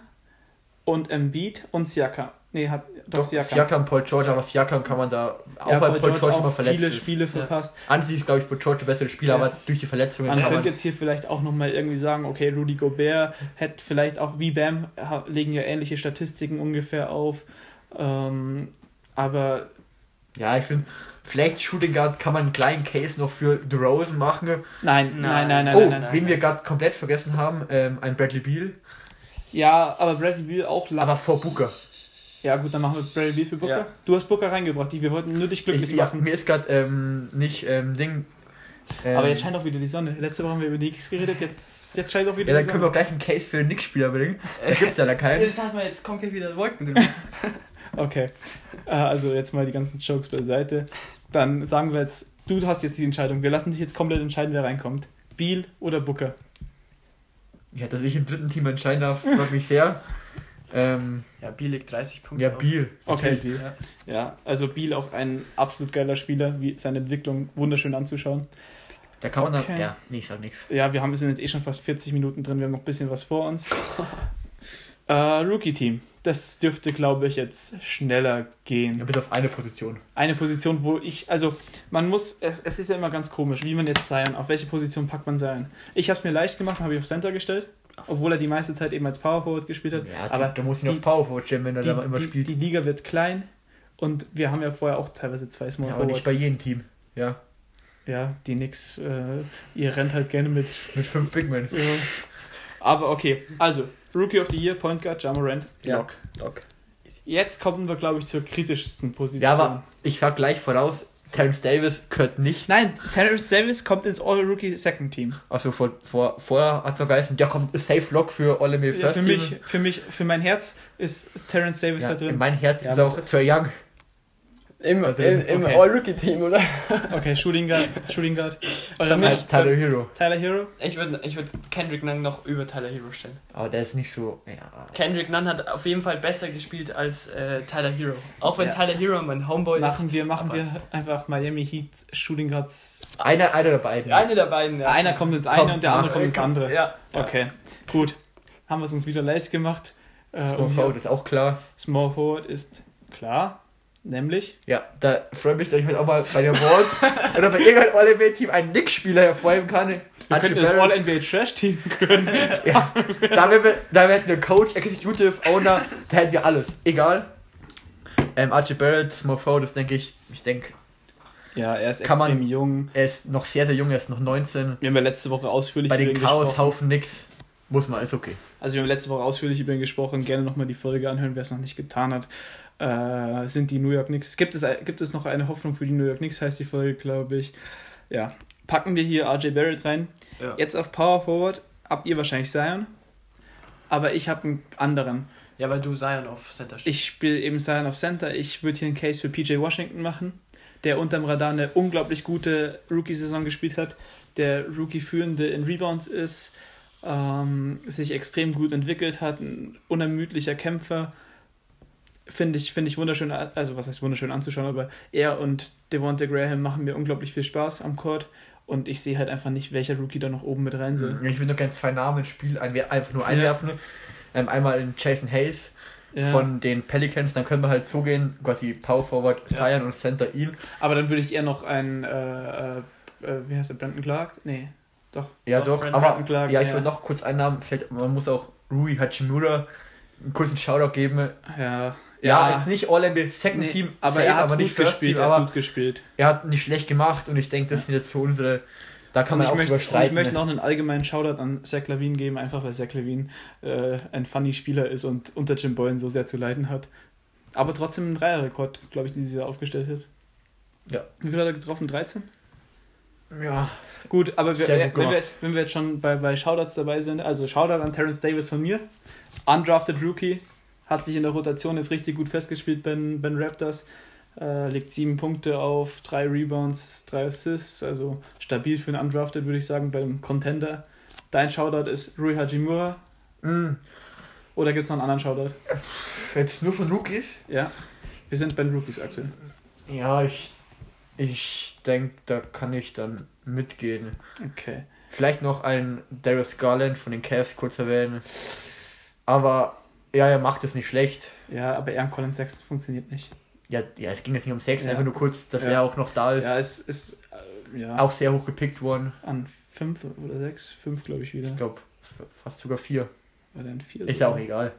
Speaker 2: und Embiid und Siakam. Nee, hat doch,
Speaker 3: Doch,
Speaker 2: Siakam.
Speaker 3: Siakam, Paul George, aber Siakam kann man da auch
Speaker 2: ja,
Speaker 3: weil
Speaker 2: Paul
Speaker 3: Paul
Speaker 2: George
Speaker 3: immer verletzt
Speaker 2: viele
Speaker 3: ist.
Speaker 2: Spiele verpasst.
Speaker 3: An sich ist, glaube ich, Paul George der bessere Spieler,
Speaker 2: Ja.
Speaker 3: aber durch die Verletzungen
Speaker 2: Man
Speaker 3: kann
Speaker 2: könnte
Speaker 3: man...
Speaker 2: jetzt hier vielleicht auch nochmal irgendwie sagen, okay, Rudy Gobert hätte vielleicht auch wie Bam, legen ja ähnliche Statistiken ungefähr auf. Ähm, aber
Speaker 3: Ja, ich finde, vielleicht Shooting Guard kann man einen kleinen Case noch für DeRozan machen.
Speaker 2: nein, nein,
Speaker 4: Nein.
Speaker 2: nein, nein,
Speaker 3: oh,
Speaker 2: nein, nein.
Speaker 3: wen wir gerade komplett vergessen haben, ähm, ein Bradley Beal,
Speaker 2: Ja, aber Bradley Beal auch lang.
Speaker 3: aber vor Booker.
Speaker 2: Ja, gut, dann machen wir Bradley Beal für Booker.
Speaker 4: Ja.
Speaker 2: Du hast Booker reingebracht, die- wir wollten nur dich glücklich
Speaker 3: Ich, ja,
Speaker 2: machen.
Speaker 3: mir ist gerade ähm, nicht ähm, Ding... Ähm,
Speaker 2: Aber jetzt scheint auch wieder die Sonne. Letzte Woche haben wir über die Knicks geredet, jetzt, jetzt scheint auch wieder
Speaker 3: Ja,
Speaker 2: die
Speaker 3: dann können wir
Speaker 2: Sonne.
Speaker 3: auch gleich einen Case für den Knicks-Spieler bringen. Da gibt es ja da keinen.
Speaker 4: Jetzt hat man jetzt kommt hier wieder Wolken drüber.
Speaker 2: Okay. Äh, Also jetzt mal die ganzen Jokes beiseite. Dann sagen wir jetzt, du hast jetzt die Entscheidung. Wir lassen dich jetzt komplett entscheiden, wer reinkommt. Beal oder Booker?
Speaker 3: Ja, dass ich im dritten Team entscheiden darf, freut mich sehr. Ähm,
Speaker 4: Ja, Biel liegt 30 Punkte.
Speaker 3: ja. Beal.
Speaker 2: Okay. Beal.
Speaker 4: Ja.
Speaker 2: Ja, also Beal auch ein absolut geiler Spieler, wie seine Entwicklung wunderschön anzuschauen.
Speaker 3: Da kann man
Speaker 2: Okay.
Speaker 3: dann. Ja, nee, ich sag nichts.
Speaker 2: Ja, wir haben wir sind jetzt eh schon fast 40 Minuten drin, wir haben noch ein bisschen was vor uns. äh, Rookie-Team. Das dürfte, glaube ich, jetzt schneller
Speaker 3: Ja,
Speaker 2: gehen.
Speaker 3: bis auf eine Position.
Speaker 2: Eine Position, wo ich, also man muss, es, es ist ja immer ganz komisch, wie man jetzt Zion, auf welche Position packt man Zion. Ich habe es mir leicht gemacht, habe ich auf Center gestellt, obwohl er die meiste Zeit eben als Power Forward gespielt hat.
Speaker 3: Ja,
Speaker 2: aber
Speaker 3: du, musst ihn
Speaker 2: die-
Speaker 3: auf Power Forward stellen, wenn er
Speaker 2: die,
Speaker 3: da immer
Speaker 2: die,
Speaker 3: spielt.
Speaker 2: die Liga wird klein und wir haben ja vorher auch teilweise zwei Small
Speaker 3: ja, aber nicht
Speaker 2: Forwards.
Speaker 3: bei jedem Team. Ja,
Speaker 2: Ja, die nix, äh, ihr rennt halt gerne mit.
Speaker 3: mit fünf Big Men.
Speaker 2: Ja. Aber okay, also Rookie of the Year, Point Guard, Jamorant,
Speaker 3: Ja.
Speaker 2: Lock.
Speaker 3: Lock.
Speaker 2: Jetzt kommen wir, glaube ich, zur kritischsten Position.
Speaker 3: Ja, aber ich sag gleich voraus, Terence Davis gehört nicht.
Speaker 2: Nein, Terrence Davis kommt ins All-Rookie Second Team.
Speaker 3: Also vor, vor, vorher hat es noch geheißen, ja kommt Safe Lock für All NBA
Speaker 2: Ja,
Speaker 3: First
Speaker 2: für,
Speaker 3: Team.
Speaker 2: mich, für mich, für mein Herz ist Terrence Davis
Speaker 3: ja,
Speaker 2: da
Speaker 3: in
Speaker 2: drin.
Speaker 3: mein Herz
Speaker 2: Ja,
Speaker 3: ist auch Trey Young.
Speaker 4: Im, im, im
Speaker 2: okay.
Speaker 4: All-Rookie-Team, oder?
Speaker 2: Okay, Shooting Guard, Shooting Guard. Euer
Speaker 4: mich-
Speaker 2: Tyler,
Speaker 3: Hero.
Speaker 2: Tyler Hero.
Speaker 4: Ich würde ich würd Kendrick Nunn noch über Tyler Hero stellen.
Speaker 3: Aber der ist nicht so. Ja.
Speaker 4: Kendrick Nunn hat auf jeden Fall besser gespielt als äh, Tyler Hero. Auch wenn
Speaker 2: Ja.
Speaker 4: Tyler Hero mein Homeboy
Speaker 2: Machen
Speaker 4: ist.
Speaker 2: wir, machen wir einfach Miami Heat Shooting Guards.
Speaker 3: Einer, einer der beiden.
Speaker 4: Eine der beiden, ja.
Speaker 2: Einer kommt ins eine
Speaker 3: Komm,
Speaker 2: und der andere kommt ins andere.
Speaker 4: Ja.
Speaker 2: Okay, gut. Haben wir es uns wieder leicht gemacht. Äh,
Speaker 3: Small
Speaker 2: um
Speaker 3: Forward ist auch klar.
Speaker 2: Small Forward ist klar. Nämlich.
Speaker 3: Ja, da freue mich, dass ich heute auch mal bei der Awards oder bei irgendeinem All-NBA-Team einen Nick-Spieler hervorheben kann.
Speaker 2: Wir könnten das
Speaker 3: Barrett.
Speaker 2: All-NBA Trash-Team gründen.
Speaker 3: Ja, da wir, da wären wir Coach, Executive, Owner, da hätten wir alles. Egal. Ähm, Archie Barrett, Small Forward, das denke ich, ich denke,
Speaker 2: Ja, er ist
Speaker 3: Kann man-
Speaker 2: extrem jung.
Speaker 3: er ist noch sehr, sehr jung, er ist noch 19.
Speaker 2: Wir haben ja letzte Woche ausführlich
Speaker 3: Bei
Speaker 2: über
Speaker 3: den
Speaker 2: ihn gesprochen.
Speaker 3: Chaos-Haufen nix. Muss man, ist okay.
Speaker 2: Also wir haben letzte Woche ausführlich über ihn gesprochen. Gerne nochmal die Folge anhören, wer es noch nicht getan hat. Äh, sind die New York Knicks. Gibt es, gibt es noch eine Hoffnung für die New York Knicks, heißt die Folge, glaube ich. Ja. Packen wir hier RJ Barrett rein.
Speaker 4: Ja.
Speaker 2: Jetzt auf Power Forward habt ihr wahrscheinlich Zion. Aber ich habe einen anderen.
Speaker 4: ja, weil du Zion auf Center stehst.
Speaker 2: Ich spiele eben Zion auf Center. Ich würde hier einen Case für PJ Washington machen, der unterm Radar eine unglaublich gute Rookie-Saison gespielt hat, der Rookie-Führende in Rebounds ist, ähm, sich extrem gut entwickelt hat, ein unermüdlicher Kämpfer. Finde ich, finde ich wunderschön, also was heißt wunderschön anzuschauen, aber er und Devonta Graham machen mir unglaublich viel Spaß am Court und ich sehe halt einfach nicht, welcher Rookie da noch oben mit rein soll.
Speaker 3: Ich würde noch gerne zwei Namen ins Spiel einwer einfach nur einwerfen. Ähm, einmal in Jason Hayes
Speaker 2: Ja.
Speaker 3: von den Pelicans, dann können wir halt so gehen, quasi Power Forward,
Speaker 2: Ja.
Speaker 3: Zion und Center ihn.
Speaker 2: Aber dann würde ich eher noch einen, äh, äh, äh, wie heißt der, Brandon Clark? Nee, doch.
Speaker 3: Ja,
Speaker 4: Doch,
Speaker 3: doch,
Speaker 4: Brandon
Speaker 3: aber
Speaker 2: Clark,
Speaker 3: ja, ich
Speaker 2: ja.
Speaker 3: würde noch kurz einen Namen, vielleicht, man muss auch Rui Hachimura einen kurzen Shoutout geben.
Speaker 2: Ja,
Speaker 3: Ja, jetzt nicht All-NBA Second
Speaker 2: nee,
Speaker 3: Team,
Speaker 2: aber
Speaker 3: safe,
Speaker 2: er hat
Speaker 3: aber
Speaker 2: gut
Speaker 3: nicht First
Speaker 2: gespielt,
Speaker 3: Team,
Speaker 2: er hat gut gespielt.
Speaker 3: er hat nicht schlecht gemacht und ich denke, das sind jetzt so unsere, da kann
Speaker 2: Und
Speaker 3: man
Speaker 2: ich,
Speaker 3: auch
Speaker 2: möchte,
Speaker 3: drüber
Speaker 2: und ich möchte
Speaker 3: ne?
Speaker 2: noch einen allgemeinen Shoutout an Zach Lavine geben, einfach weil Zach Lavine äh, ein funny Spieler ist und unter Jim Boylan so sehr zu leiden hat. Aber trotzdem einen Dreierrekord, glaube ich, die sie aufgestellt hat.
Speaker 3: Ja.
Speaker 2: Wie viel hat er getroffen? 13?
Speaker 3: Ja,
Speaker 2: Gut, aber wir,
Speaker 3: Sehr gut
Speaker 2: wenn, wir jetzt, wenn wir jetzt schon bei, bei Shoutouts dabei sind, also Shoutout an Terrence Davis von mir. Undrafted Rookie, hat sich in der Rotation jetzt richtig gut festgespielt bei den Raptors. Äh, legt sieben Punkte auf, drei Rebounds, drei Assists, also stabil für einen Undrafted, würde ich sagen, beim Contender. Dein Shoutout ist Rui Hajimura
Speaker 3: mh,
Speaker 2: oder gibt es noch einen anderen Shoutout?
Speaker 3: jetzt nur von Rookies.
Speaker 2: Ja, wir sind bei den Rookies aktuell.
Speaker 3: Ja, ich, ich denke, da kann ich dann mitgehen.
Speaker 2: Okay.
Speaker 3: Vielleicht noch ein Darius Garland von den Cavs kurz erwähnen. Aber ja, er macht es nicht schlecht.
Speaker 2: Ja, aber Aaron Collins Sexton funktioniert nicht.
Speaker 3: Ja, ja, es ging jetzt nicht um Sex,
Speaker 2: Ja.
Speaker 3: einfach nur kurz, dass
Speaker 2: Ja.
Speaker 3: er auch noch da ist.
Speaker 2: Ja, es ist äh, ja,
Speaker 3: Auch sehr hoch gepickt worden.
Speaker 2: an fünf oder sechs, fünf glaube ich wieder.
Speaker 3: Ich glaube, fast sogar vier.
Speaker 2: Oder ein vier.
Speaker 3: Ist ja auch egal.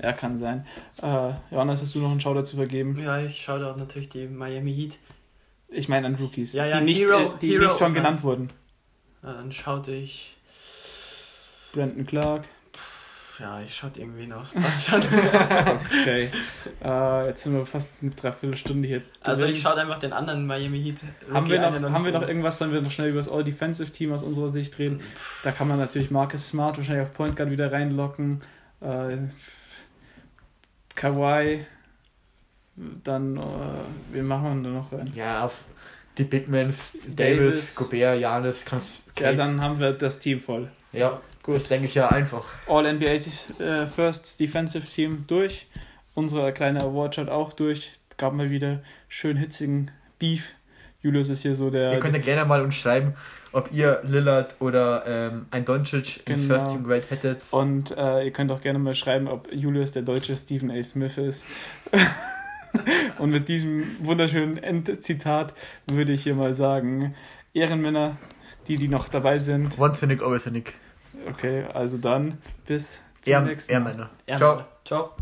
Speaker 2: Ja, kann sein. Äh, Johannes, hast du noch einen Shoutout zu vergeben?
Speaker 4: Ja, ich schaue da natürlich die Miami Heat.
Speaker 2: Ich meine an Rookies,
Speaker 4: Ja, ja,
Speaker 2: die, nicht,
Speaker 4: Hero-
Speaker 2: äh, die
Speaker 4: Hero
Speaker 2: nicht schon
Speaker 4: und-
Speaker 2: genannt wurden.
Speaker 4: Ja, dann schaute ich.
Speaker 2: Brandon Clark.
Speaker 4: Ja, ich schaute irgendwen aus. Passt schon.
Speaker 2: Okay. äh, jetzt sind wir fast eine Dreiviertelstunde hier.
Speaker 4: also ich schaue einfach den anderen Miami Heat.
Speaker 2: haben wir, noch,
Speaker 4: an,
Speaker 2: haben wir noch irgendwas, sollen wir noch schnell über das All-Defensive-Team aus unserer Sicht reden? Da kann man natürlich Marcus Smart wahrscheinlich auf Point Guard wieder reinlocken. Äh, Kawhi. Dann, äh, wen machen wir da noch rein?
Speaker 3: Ja, auf die Big Davis,
Speaker 2: Davis.
Speaker 3: Gobert, Janis, kannst
Speaker 2: Ja, dann haben wir das Team voll.
Speaker 3: Ja, gut. Das denke ich ja einfach.
Speaker 2: All-NBA äh, First Defensive Team durch. Unsere kleine Award-Shot auch durch. Es gab mal wieder schön hitzigen Beef Julius ist hier so der.
Speaker 3: Ihr könnt ja gerne mal uns schreiben, ob ihr Lillard oder ähm, ein Doncic
Speaker 2: Genau.
Speaker 3: First Team Grade hättet.
Speaker 2: Und äh, ihr könnt auch gerne mal schreiben, ob Julius der deutsche Stephen A. Smith ist. Und mit diesem wunderschönen Endzitat würde ich hier mal sagen: Ehrenmänner, die, die noch dabei sind.
Speaker 3: Once a Nick, always a Nick.
Speaker 2: Okay, also dann bis zum
Speaker 3: Ehr,
Speaker 2: nächsten Mal.
Speaker 4: Ja,
Speaker 3: Ciao.
Speaker 4: Ciao.